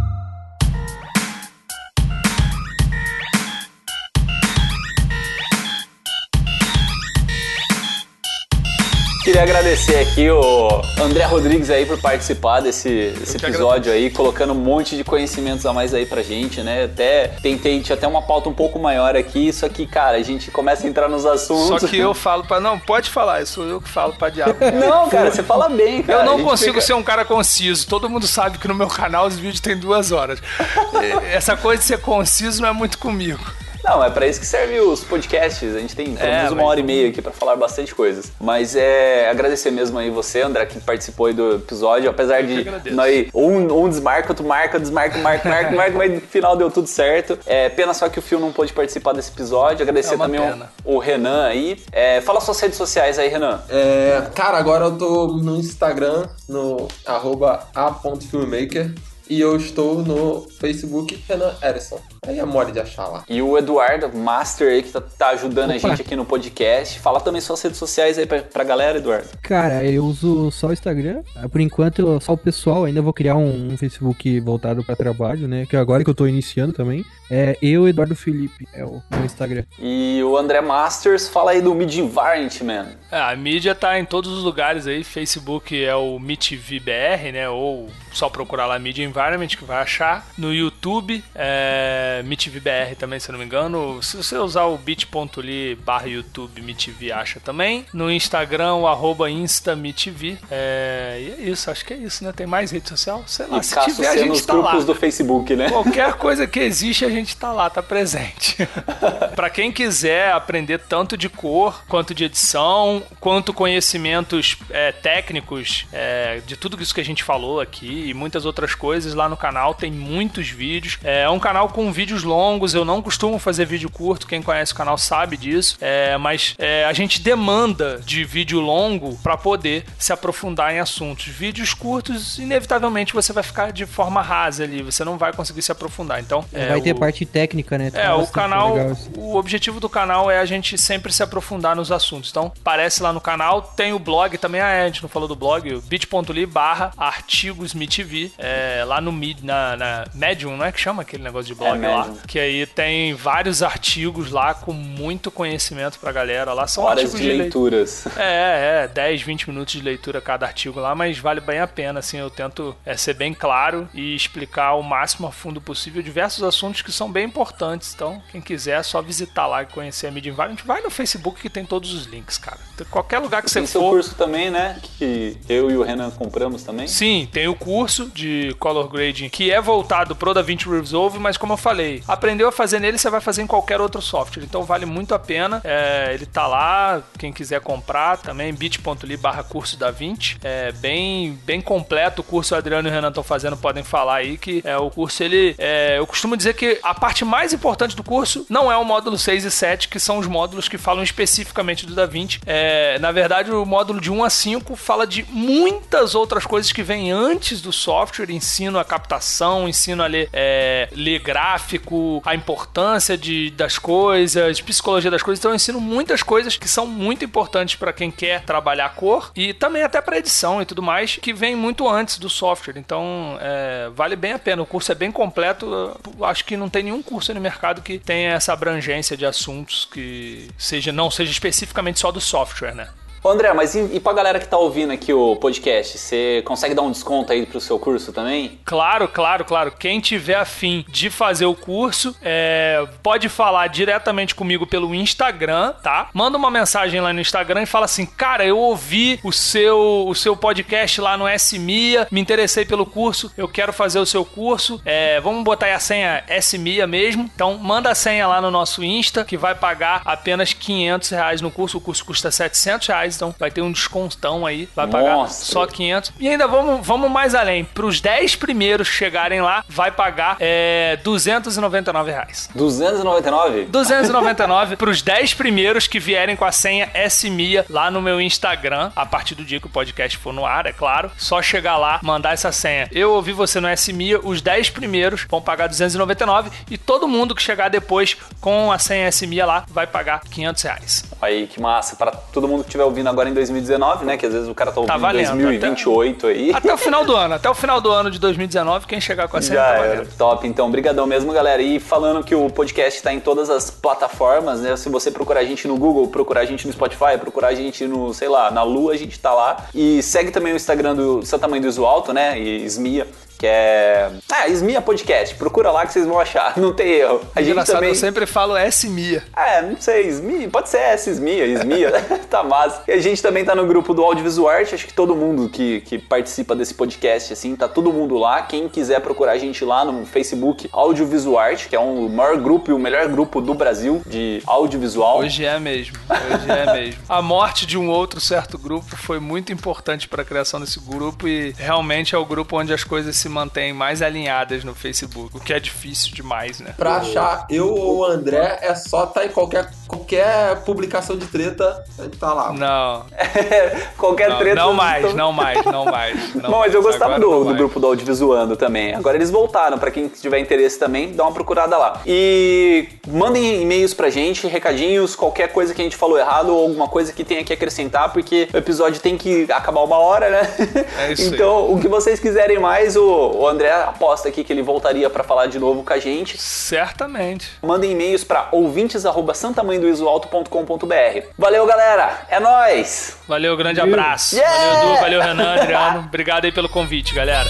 Queria agradecer aqui o André Rodrigues aí por participar desse, desse episódio aí, colocando um monte de conhecimentos a mais aí pra gente, né? Até tentei tinha até uma pauta um pouco maior aqui, só que, cara, a gente começa a entrar nos assuntos. Só que eu falo pra. Não, pode falar, sou eu que falo pra diabo. Não, cara, você fala bem, cara. Eu não consigo fica- ser um cara conciso. Todo mundo sabe que no meu canal os vídeos têm duas horas. E- Essa coisa de ser conciso não é muito comigo. Não, é pra isso que serve os podcasts. A gente tem pelo É, menos uma mas- hora e meia aqui pra falar bastante coisas. Mas é agradecer mesmo aí você, André, que participou aí do episódio. Apesar de agradeço. nós, um, um desmarca, outro marca, desmarca, marca, marca, marca, mas no final deu tudo certo. É pena só que o Fio não pôde participar desse episódio. Agradecer É uma também o, o Renan aí. É, fala suas redes sociais aí, Renan. É, cara, agora eu tô no Instagram, no arroba a.filmmaker. E eu estou no Facebook Renan Erison. Aí é mole de achar lá. E o Eduardo, Master aí, que tá, tá ajudando a Opa. gente aqui no podcast. Fala também suas redes sociais aí pra, pra galera, Eduardo. Cara, eu uso só o Instagram. Por enquanto, só o pessoal. Ainda vou criar um, um Facebook voltado pra trabalho, né? Que agora que eu tô iniciando também. É eu, Eduardo Felipe, é o meu Instagram. E o André Masters, fala aí do Mid Environment, man. É, a mídia tá em todos os lugares aí. Facebook é o MeetVBR, né? Ou só procurar lá Media Environment que vai achar. No YouTube é MeetVBR também, se eu não me engano. Se você usar o bit.ly barra YouTube MeetV acha também. No Instagram, o arroba InstaMeetV. É, e é isso, acho que é isso, né? Tem mais rede social? Sei lá, E se tiver a gente nos tá lá. grupos do Facebook, né? Qualquer coisa que existe, a gente tá lá, tá presente. Pra quem quiser aprender tanto de cor, quanto de edição, quanto conhecimentos é, técnicos é, de tudo isso que a gente falou aqui e muitas outras coisas, lá no canal tem muitos vídeos. É um canal com vídeos longos, eu não costumo fazer vídeo curto, quem conhece o canal sabe disso, é, mas é, a gente demanda de vídeo longo para poder se aprofundar em assuntos. Vídeos curtos, inevitavelmente você vai ficar de forma rasa ali, você não vai conseguir se aprofundar. Então, é, Vai ter o- parte técnica, né? é, o canal, legal, assim. o objetivo do canal é a gente sempre se aprofundar nos assuntos. Então, aparece lá no canal, tem o blog também, a gente não falou do blog, o bit.ly barra artigos MeTV, é, lá no na, na Medium, não é que chama aquele negócio de blog É, lá? Medium. Que aí tem vários artigos lá com muito conhecimento pra galera. Lá são Horas de de leitura. leituras. É, é, 10, 20 minutos de leitura cada artigo lá, mas vale bem a pena, assim, eu tento é, ser bem claro e explicar o máximo a fundo possível diversos assuntos que são bem importantes, então quem quiser é só visitar lá e conhecer a Media Environment, vai no Facebook que tem todos os links, cara. Tem Qualquer lugar que você Tem seu for... curso também, né? Que eu e o Renan compramos também. Sim, tem o curso de Color Grading que é voltado pro DaVinci Resolve, mas como eu falei, aprendeu a fazer nele, você vai fazer em qualquer outro software. Então vale muito a pena. É, ele tá lá, quem quiser comprar também, bit.ly barra curso DaVinci. É bem, bem completo o curso. O Adriano e o Renan estão fazendo, podem falar aí que é, o curso, ele. é, eu costumo dizer que a parte mais importante do curso não é o módulo 6 e 7, que são os módulos que falam especificamente do DaVinci. É, na verdade, o módulo de 1 a 5 fala de muitas outras coisas que vêm antes do software, ensino a captação, ensino a ler, é, ler gráfico, a importância de, das coisas, psicologia das coisas. Então eu ensino muitas coisas que são muito importantes para quem quer trabalhar cor e também até para edição e tudo mais, que vem muito antes do software. Então é, vale bem a pena. O curso é bem completo. Acho que não tem nenhum curso no mercado que tenha essa abrangência de assuntos que seja não seja especificamente só do software, né? Ô André, mas e, e pra galera que tá ouvindo aqui o podcast, você consegue dar um desconto aí pro seu curso também? Claro, claro, claro. Quem tiver afim de fazer o curso, é, pode falar diretamente comigo pelo Instagram, tá? Manda uma mensagem lá no Instagram e fala assim: Cara, eu ouvi o seu, o seu podcast lá no SMIA, me interessei pelo curso, eu quero fazer o seu curso. É, vamos botar aí a senha SMIA mesmo. Então, manda a senha lá no nosso Insta, que vai pagar apenas 500 reais no curso. O curso custa 700 reais, então vai ter um descontão aí. Vai pagar Nossa. só 500. E ainda vamos, vamos mais além. Para os 10 primeiros chegarem lá, vai pagar é, 299 reais. 299? 299 para os 10 primeiros que vierem com a senha SMIA lá no meu Instagram, a partir do dia que o podcast for no ar, é claro. Só chegar lá, mandar essa senha. Eu ouvi você no SMIA, os 10 primeiros vão pagar 299 e todo mundo que chegar depois com a senha SMIA lá vai pagar 500 reais. Aí, que massa. Pra todo mundo que estiver ouvindo agora em 2019, né? Que às vezes o cara tá ouvindo em valendo, 2028 aí. Até o final do ano, até o final do ano de 2019, quem chegar com a senha Já tá. Top, então, brigadão mesmo, galera. E falando que o podcast tá em todas as plataformas, né? Se você procurar a gente no Google, procurar a gente no Spotify, procurar a gente no, sei lá, na Lua, a gente tá lá. E segue também o Instagram do Santa Mãe do Iso Alto, né? E Esmia, que é... Ah, Esmia Podcast. Procura lá que vocês vão achar, não tem erro. A gente Engraçado, também... eu sempre falo SMIA. É, não sei, Esmia, pode ser essa, Esmia, Esmia, tá massa. E a gente também tá no grupo do Audiovisual acho que todo mundo que, que participa desse podcast, assim, tá todo mundo lá. Quem quiser procurar a gente lá no Facebook Audiovisual que é um- o maior grupo e o melhor grupo do Brasil de audiovisual. Hoje é mesmo, hoje é mesmo. A morte de um outro certo grupo foi muito importante para a criação desse grupo e realmente é o grupo onde as coisas se mantêm mais alinhadas no Facebook, o que é difícil demais, né? Pra achar eu ou o André, é só tá em qualquer, qualquer publicação de treta, a gente tá lá. Não, Qualquer não, treta. não mais, não mais, não mais. Não Bom, mas eu mais. gostava do, do mais. grupo do Audiovisuando também. Agora eles voltaram, pra quem tiver interesse também, dá uma procurada lá. E mandem e-mails pra gente, recadinhos, qualquer coisa que a gente falou errado ou alguma coisa que tenha que acrescentar, porque o episódio tem que acabar uma hora, né? É isso aí. então, o que vocês quiserem mais, o, o André aposta aqui que ele voltaria pra falar de novo com a gente. Certamente. Mandem e-mails pra ouvintes@santamanhodoisoalto.com.br. Valeu, galera. É nóis. Valeu, grande abraço. Yeah! Valeu, Edu, valeu, Renan, Adriano. Obrigado aí pelo convite, galera.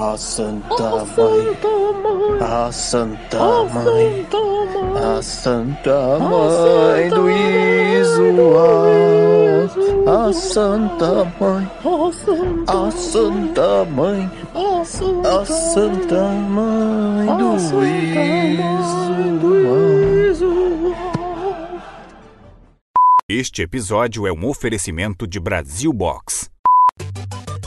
A Santa Mãe, a Santa Mãe, a Santa Mãe do Isual, a Santa Mãe, a Santa Mãe, a Santa Mãe do Isual. Este episódio é um oferecimento de Brasil Box.